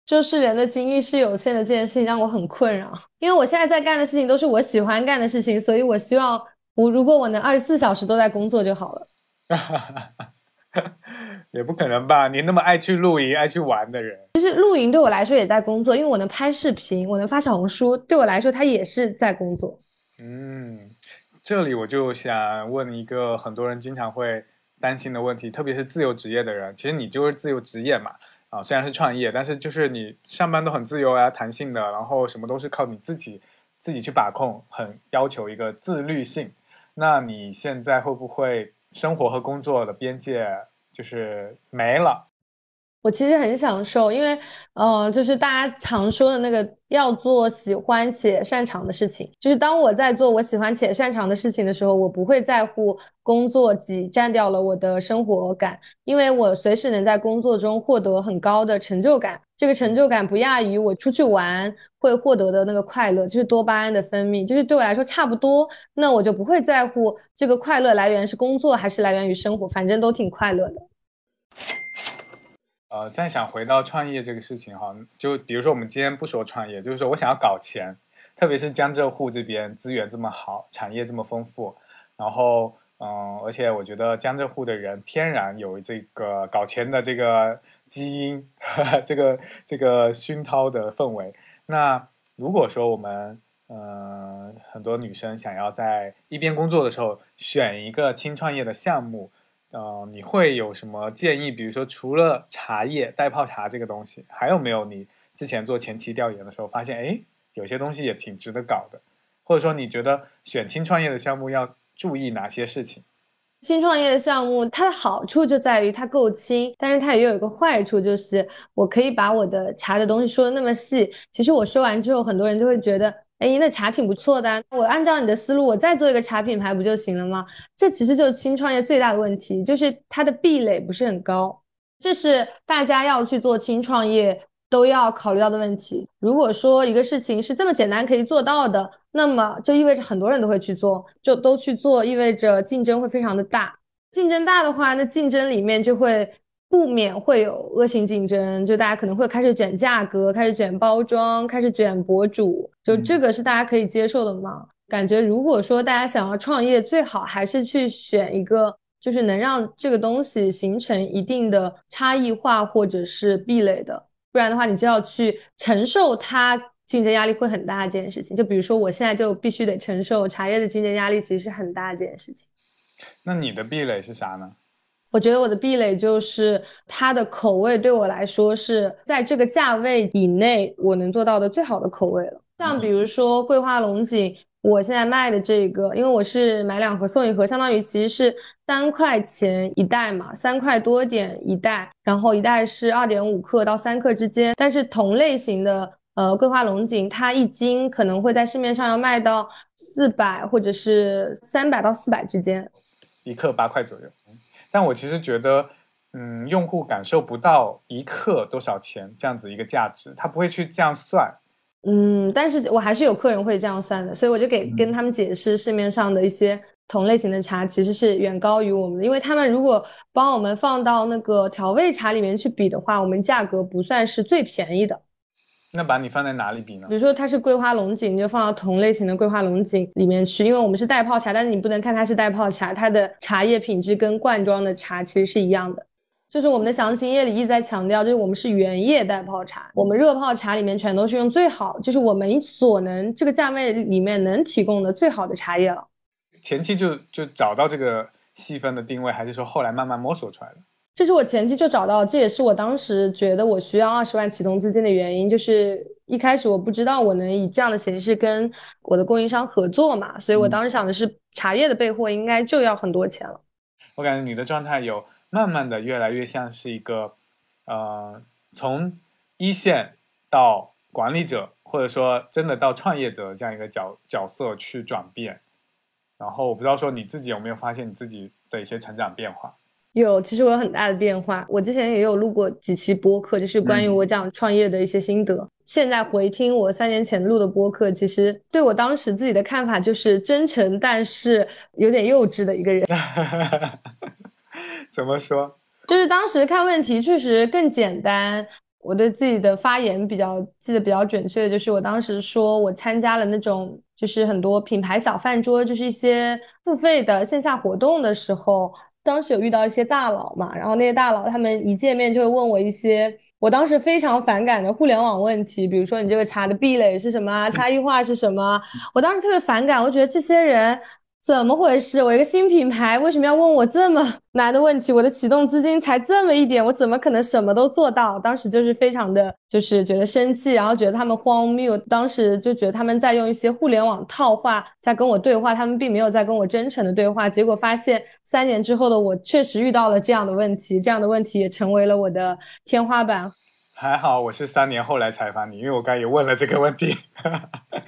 就是人的精力是有限的这件事情让我很困扰。因为我现在在干的事情都是我喜欢干的事情，所以我希望我如果我能二十四小时都在工作就好了。*laughs* 也不可能吧？你那么爱去露营、爱去玩的人，其实露营对我来说也在工作，因为我能拍视频，我能发小红书，对我来说它也是在工作。嗯，这里我就想问一个很多人经常会担心的问题，特别是自由职业的人。其实你就是自由职业嘛，啊，虽然是创业，但是就是你上班都很自由啊，弹性的，然后什么都是靠你自己自己去把控，很要求一个自律性。那你现在会不会生活和工作的边界就是没了？我其实很享受，因为，呃，就是大家常说的那个要做喜欢且擅长的事情。就是当我在做我喜欢且擅长的事情的时候，我不会在乎工作挤占掉了我的生活感，因为我随时能在工作中获得很高的成就感。这个成就感不亚于我出去玩会获得的那个快乐，就是多巴胺的分泌，就是对我来说差不多。那我就不会在乎这个快乐来源是工作还是来源于生活，反正都挺快乐的。呃，再想回到创业这个事情哈，就比如说我们今天不说创业，就是说我想要搞钱，特别是江浙沪这边资源这么好，产业这么丰富，然后嗯，而且我觉得江浙沪的人天然有这个搞钱的这个基因，*laughs* 这个这个熏陶的氛围。那如果说我们嗯很多女生想要在一边工作的时候选一个轻创业的项目。呃，你会有什么建议？比如说，除了茶叶代泡茶这个东西，还有没有你之前做前期调研的时候发现，哎，有些东西也挺值得搞的？或者说，你觉得选轻创业的项目要注意哪些事情？轻创业的项目，它的好处就在于它够轻，但是它也有一个坏处，就是我可以把我的茶的东西说的那么细。其实我说完之后，很多人就会觉得。哎，那茶挺不错的，我按照你的思路，我再做一个茶品牌不就行了吗？这其实就是轻创业最大的问题，就是它的壁垒不是很高，这是大家要去做轻创业都要考虑到的问题。如果说一个事情是这么简单可以做到的，那么就意味着很多人都会去做，就都去做，意味着竞争会非常的大。竞争大的话，那竞争里面就会。不免会有恶性竞争，就大家可能会开始卷价格，开始卷包装，开始卷博主，就这个是大家可以接受的吗？感觉如果说大家想要创业，最好还是去选一个，就是能让这个东西形成一定的差异化或者是壁垒的，不然的话，你就要去承受它竞争压力会很大这件事情。就比如说我现在就必须得承受茶叶的竞争压力，其实是很大这件事情。那你的壁垒是啥呢？我觉得我的壁垒就是它的口味对我来说是在这个价位以内我能做到的最好的口味了。像比如说桂花龙井，我现在卖的这个，因为我是买两盒送一盒，相当于其实是三块钱一袋嘛，三块多点一袋，然后一袋是二点五克到三克之间。但是同类型的呃桂花龙井，它一斤可能会在市面上要卖到四百或者是三百到四百之间，一克八块左右。但我其实觉得，嗯，用户感受不到一克多少钱这样子一个价值，他不会去这样算。嗯，但是我还是有客人会这样算的，所以我就给跟他们解释市面上的一些同类型的茶其实是远高于我们的，因为他们如果帮我们放到那个调味茶里面去比的话，我们价格不算是最便宜的。那把你放在哪里比呢比？如说它是桂花龙井，你就放到同类型的桂花龙井里面去，因为我们是袋泡茶，但是你不能看它是袋泡茶，它的茶叶品质跟罐装的茶其实是一样的。就是我们的详情页里一直在强调，就是我们是原叶袋泡茶，我们热泡茶里面全都是用最好，就是我们所能这个价位里面能提供的最好的茶叶了。前期就就找到这个细分的定位，还是说后来慢慢摸索出来的？这是我前期就找到，这也是我当时觉得我需要二十万启动资金的原因。就是一开始我不知道我能以这样的形式跟我的供应商合作嘛，所以我当时想的是茶叶的备货应该就要很多钱了。我感觉你的状态有慢慢的越来越像是一个，呃，从一线到管理者，或者说真的到创业者这样一个角角色去转变。然后我不知道说你自己有没有发现你自己的一些成长变化？有，其实我有很大的变化。我之前也有录过几期播客，就是关于嗯我讲创业的一些心得。现在回听我三年前录的播客，其实对我当时自己的看法就是真诚，但是有点幼稚的一个人。*laughs* 怎么说？就是当时看问题确实更简单。我对自己的发言比较记得比较准确的，就是我当时说我参加了那种就是很多品牌小饭桌，就是一些付费的线下活动的时候，当时有遇到一些大佬嘛，然后那些大佬他们一见面就会问我一些我当时非常反感的互联网问题，比如说你这个茶的壁垒是什么啊，*laughs* 差异化是什么啊，我当时特别反感，我觉得这些人。怎么回事？我一个新品牌，为什么要问我这么难的问题？我的启动资金才这么一点，我怎么可能什么都做到？当时就是非常的，就是觉得生气，然后觉得他们荒谬。当时就觉得他们在用一些互联网套话在跟我对话，他们并没有在跟我真诚的对话。结果发现三年之后的我确实遇到了这样的问题，这样的问题也成为了我的天花板。还好我是三年后来采访你，因为我刚才也问了这个问题。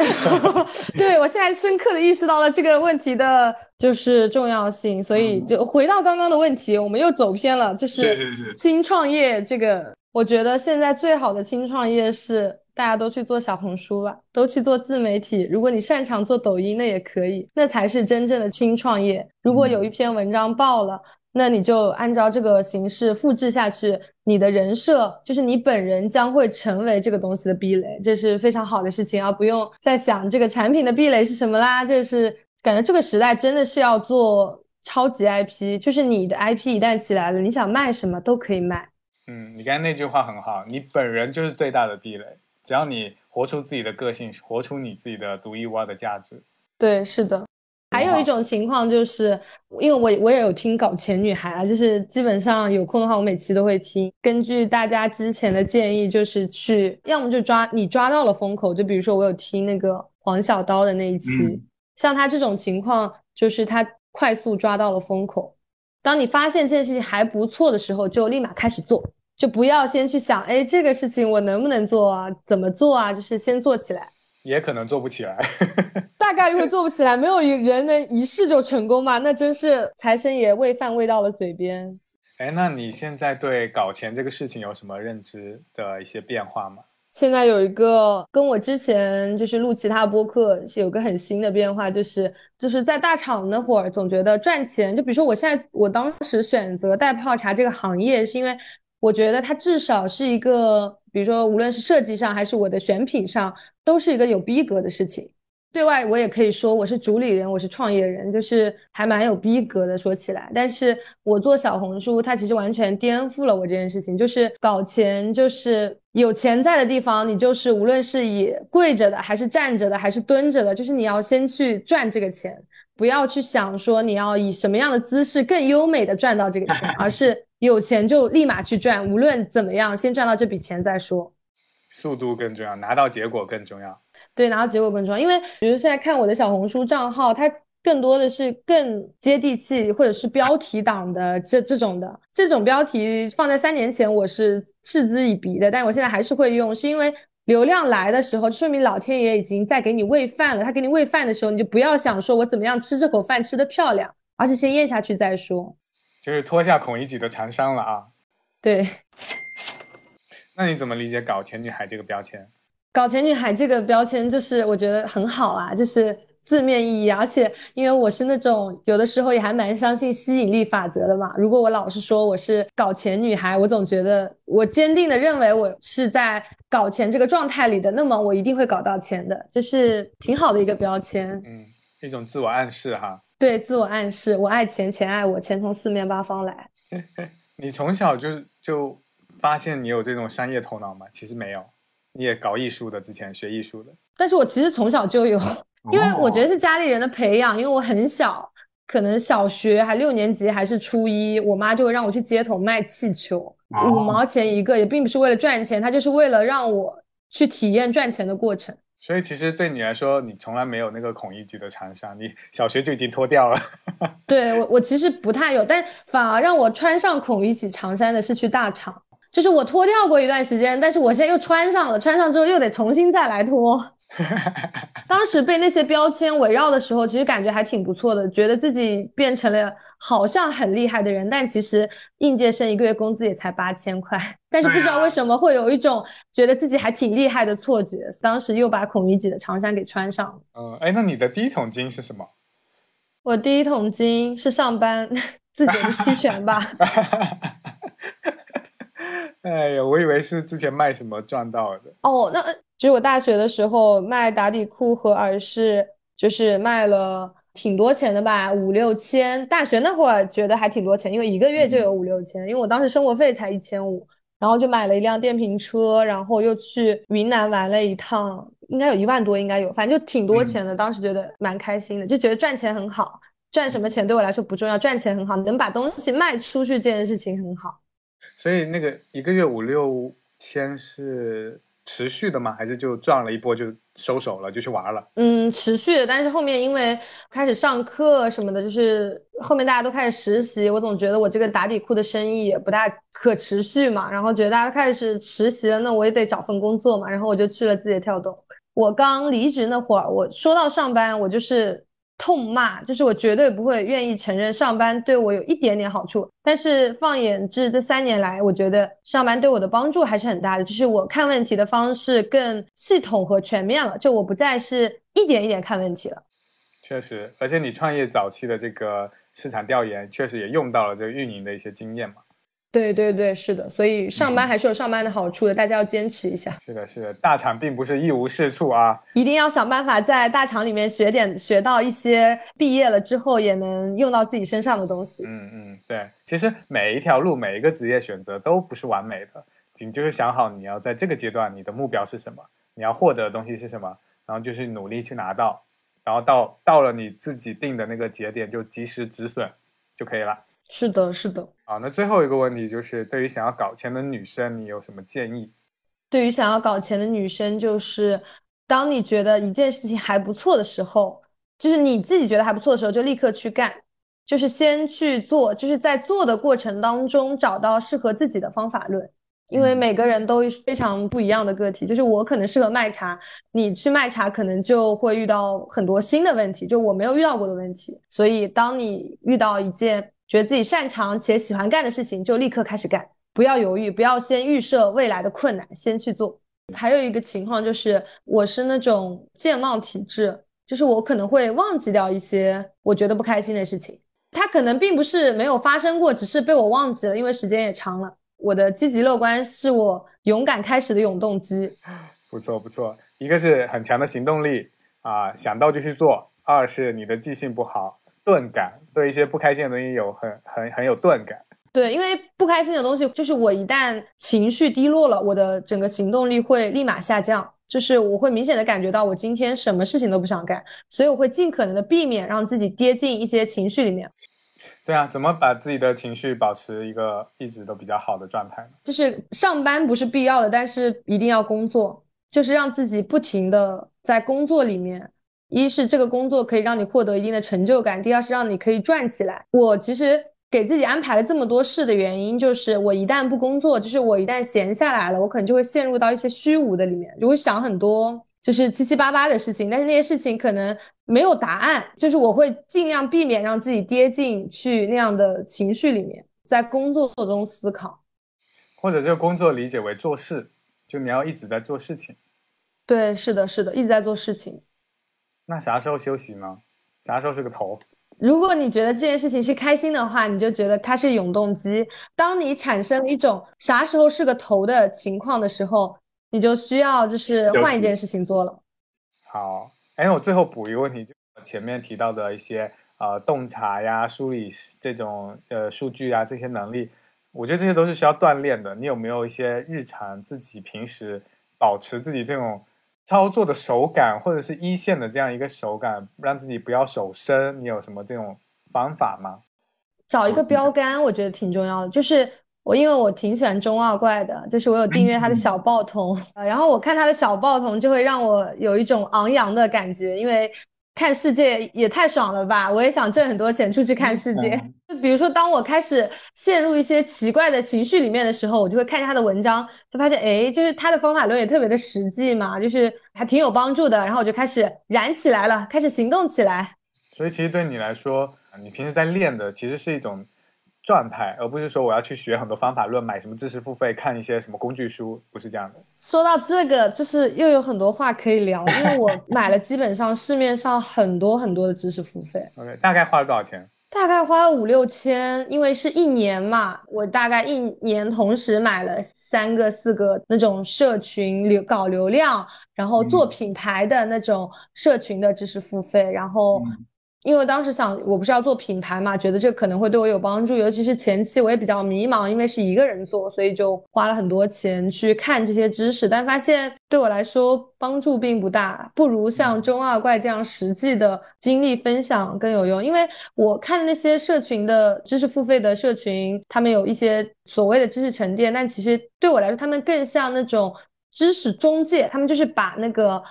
*laughs* 对，我现在深刻的意识到了这个问题的就是重要性，所以就回到刚刚的问题，我们又走偏了，就是是是是轻创业这个，我觉得现在最好的新创业是大家都去做小红书吧，都去做自媒体。如果你擅长做抖音，那也可以，那才是真正的新创业。如果有一篇文章爆了，那你就按照这个形式复制下去，你的人设就是你本人将会成为这个东西的壁垒，这是非常好的事情，而不用再想这个产品的壁垒是什么啦。这是感觉这个时代真的是要做超级 IP，就是你的 IP 一旦起来了，你想卖什么都可以卖。嗯，你刚才那句话很好，你本人就是最大的壁垒，只要你活出自己的个性，活出你自己的独一无二的价值。对，是的。还有一种情况就是，因为我我也有听搞钱女孩啊，就是基本上有空的话，我每期都会听。根据大家之前的建议，就是去要么就抓你抓到了风口，就比如说我有听那个黄小刀的那一期，嗯像他这种情况，就是他快速抓到了风口。当你发现这件事情还不错的时候，就立马开始做，就不要先去想，哎，这个事情我能不能做啊？怎么做啊？就是先做起来。也可能做不起来。*laughs* 大概率会做不起来，没有人能一试就成功嘛？那真是财神爷喂饭喂到了嘴边。哎，那你现在对搞钱这个事情有什么认知的一些变化吗？现在有一个跟我之前就是录其他播客是有个很新的变化，就是就是在大厂那会儿总觉得赚钱，就比如说我现在我当时选择带泡茶这个行业，是因为我觉得它至少是一个，比如说无论是设计上还是我的选品上，都是一个有逼格的事情。对外我也可以说我是主理人，我是创业人，就是还蛮有逼格的。说起来，但是我做小红书，它其实完全颠覆了我这件事情。就是搞钱，就是有钱在的地方，你就是无论是以跪着的，还是站着的，还是蹲着的，就是你要先去赚这个钱，不要去想说你要以什么样的姿势更优美的赚到这个钱，而是有钱就立马去赚，无论怎么样，先赚到这笔钱再说。速度更重要，拿到结果更重要。对，拿到结果更重要。因为比如现在看我的小红书账号，它更多的是更接地气，或者是标题党的这这种的。这种标题放在三年前我是嗤之以鼻的，但我现在还是会用，是因为流量来的时候，说明老天爷已经在给你喂饭了。他给你喂饭的时候，你就不要想说我怎么样吃这口饭吃得漂亮，而是先咽下去再说。就是脱下孔乙己的长衫了啊！对。那你怎么理解“搞钱女孩”这个标签？搞钱女孩这个标签就是我觉得很好啊，就是字面意义，而且因为我是那种有的时候也还蛮相信吸引力法则的嘛。如果我老是说我是搞钱女孩，我总觉得我坚定的认为我是在搞钱这个状态里的，那么我一定会搞到钱的，这是挺好的一个标签。嗯，一种自我暗示哈。对，自我暗示，我爱钱，钱爱我，钱从四面八方来。*laughs* 你从小就就发现你有这种商业头脑吗？其实没有，你也搞艺术的，之前学艺术的。但是我其实从小就有，因为我觉得是家里人的培养。因为我很小，可能小学还六年级还是初一，我妈就会让我去街头卖气球，五毛钱一个，也并不是为了赚钱，她就是为了让我去体验赚钱的过程。所以其实对你来说，你从来没有那个孔乙己的长衫，你小学就已经脱掉了。*laughs* 对我，我其实不太有，但反而让我穿上孔乙己长衫的是去大厂，就是我脱掉过一段时间，但是我现在又穿上了，穿上之后又得重新再来脱。当时被那些标签围绕的时候，其实感觉还挺不错的，觉得自己变成了好像很厉害的人，但其实应届生一个月工资也才八千块，但是不知道为什么会有一种觉得自己还挺厉害的错觉。当时又把孔乙己的长衫给穿上了。嗯，哎，那你的第一桶金是什么？我第一桶金是上班自己的期权吧。*laughs* 哎呀，我以为是之前卖什么赚到的。哦，那就是我大学的时候卖打底裤和耳饰，就是卖了挺多钱的吧，五六千。大学那会儿觉得还挺多钱，因为一个月就有五六千，因为我当时生活费才一千五，然后就买了一辆电瓶车，然后又去云南玩了一趟，应该有一万多，应该有，反正就挺多钱的。当时觉得蛮开心的，就觉得赚钱很好，赚什么钱对我来说不重要，赚钱很好，能把东西卖出去这件事情很好。所以那个一个月五六千是持续的吗？还是就赚了一波就收手了，就去玩了？嗯，持续的。但是后面因为开始上课什么的，就是后面大家都开始实习，我总觉得我这个打底裤的生意也不大可持续嘛。然后觉得大家开始实习了，那我也得找份工作嘛。然后我就去了字节跳动。我刚离职那会儿，我说到上班，我就是。痛骂，就是我绝对不会愿意承认上班对我有一点点好处。但是放眼至这三年来，我觉得上班对我的帮助还是很大的。就是我看问题的方式更系统和全面了，就我不再是一点一点看问题了。确实，而且你创业早期的这个市场调研，确实也用到了这个运营的一些经验嘛。对对对，是的，所以上班还是有上班的好处的，大家要坚持一下。是的，是的，大厂并不是一无是处啊，一定要想办法在大厂里面学点，学到一些毕业了之后也能用到自己身上的东西。嗯嗯，对，其实每一条路，每一个职业选择都不是完美的，你就是想好你要在这个阶段你的目标是什么，你要获得的东西是什么，然后就是努力去拿到，然后到到了你自己定的那个节点就及时止损就可以了。是的，是的。好，那最后一个问题就是，对于想要搞钱的女生，你有什么建议？对于想要搞钱的女生，就是当你觉得一件事情还不错的时候，就是你自己觉得还不错的时候，就立刻去干，就是先去做，就是在做的过程当中找到适合自己的方法论。因为每个人都非常不一样的个体，就是我可能适合卖茶，你去卖茶可能就会遇到很多新的问题，就我没有遇到过的问题。所以，当你遇到一件觉得自己擅长且喜欢干的事情，就立刻开始干，不要犹豫，不要先预设未来的困难，先去做。还有一个情况就是，我是那种健忘体质，就是我可能会忘记掉一些我觉得不开心的事情，它可能并不是没有发生过，只是被我忘记了，因为时间也长了。我的积极乐观是我勇敢开始的永动机。*laughs* 不错不错，一个是很强的行动力啊，想到就去做；二是你的记性不好。钝感对一些不开心的东西有很很很有钝感。对，因为不开心的东西，就是我一旦情绪低落了，我的整个行动力会立马下降，就是我会明显的感觉到我今天什么事情都不想干，所以我会尽可能的避免让自己跌进一些情绪里面。对啊，怎么把自己的情绪保持一个一直都比较好的状态呢？就是上班不是必要的，但是一定要工作，就是让自己不停的在工作里面。一是这个工作可以让你获得一定的成就感，第二是让你可以赚起来。我其实给自己安排了这么多事的原因，就是我一旦不工作，就是我一旦闲下来了，我可能就会陷入到一些虚无的里面，就会想很多就是七七八八的事情。但是那些事情可能没有答案，就是我会尽量避免让自己跌进去那样的情绪里面，在工作中思考，或者这个工作理解为做事，就你要一直在做事情。对，是的，是的，一直在做事情。那啥时候休息呢？啥时候是个头？如果你觉得这件事情是开心的话，你就觉得它是永动机。当你产生一种啥时候是个头的情况的时候，你就需要就是换一件事情做了。好，哎，我最后补一个问题，就前面提到的一些呃洞察呀、梳理这种呃数据啊这些能力，我觉得这些都是需要锻炼的。你有没有一些日常自己平时保持自己这种操作的手感，或者是一线的这样一个手感，让自己不要手生？你有什么这种方法吗？找一个标杆，我觉得挺重要的，就是。我因为我挺喜欢中二怪的，就是我有订阅他的小报童，然后我看他的小报童就会让我有一种昂扬的感觉，因为看世界也太爽了吧！我也想挣很多钱出去看世界。就 *laughs* 比如说，当我开始陷入一些奇怪的情绪里面的时候，我就会看他的文章，就发现哎，就是他的方法论也特别的实际嘛，就是还挺有帮助的。然后我就开始燃起来了，开始行动起来。所以其实对你来说，你平时在练的其实是一种。状态，而不是说我要去学很多方法论，买什么知识付费，看一些什么工具书，不是这样的。说到这个，就是又有很多话可以聊，因为我 *laughs* 买了基本上市面上很多很多的知识付费。OK，大概花了多少钱？大概花了五六千，因为是一年嘛，我大概一年同时买了三个四个那种社群流搞流量，然后做品牌的那种社群的知识付费，然后。因为当时想，我不是要做品牌嘛，觉得这可能会对我有帮助，尤其是前期我也比较迷茫，因为是一个人做，所以就花了很多钱去看这些知识，但发现对我来说帮助并不大，不如像中二怪这样实际的经历分享更有用。因为我看那些社群的知识付费的社群，他们有一些所谓的知识沉淀，但其实对我来说，他们更像那种知识中介，他们就是把那个。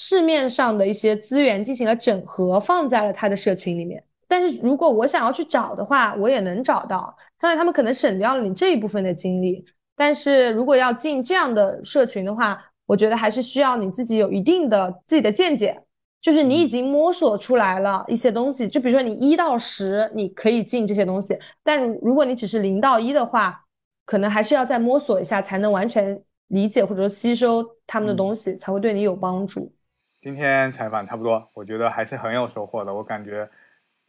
市面上的一些资源进行了整合，放在了他的社群里面。但是如果我想要去找的话，我也能找到。当然，他们可能省掉了你这一部分的精力。但是如果要进这样的社群的话，我觉得还是需要你自己有一定的自己的见解，就是你已经摸索出来了一些东西。就比如说你一到十，你可以进这些东西，但如果你只是零到一的话，可能还是要再摸索一下，才能完全理解或者说吸收他们的东西，才会对你有帮助。今天采访差不多，我觉得还是很有收获的。我感觉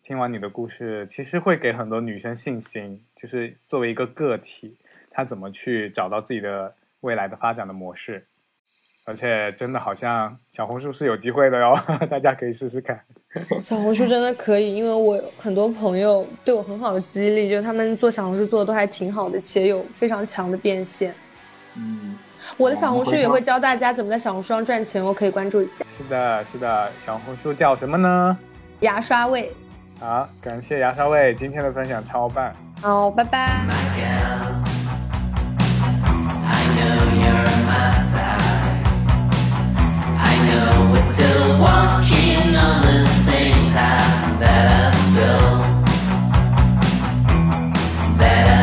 听完你的故事，其实会给很多女生信心，就是作为一个个体，她怎么去找到自己的未来的发展的模式。而且真的好像小红书是有机会的哟，*laughs* 大家可以试试看。小红书真的可以，因为我很多朋友对我很好的激励，就是他们做小红书做的都还挺好的，且有非常强的变现。嗯。我的小红书也会教大家怎么在小红书上赚钱，我可以关注一下。是的，是的，小红书叫什么呢？牙刷味。好，感谢牙刷味今天的分享，超棒。好，拜拜。That I spill That I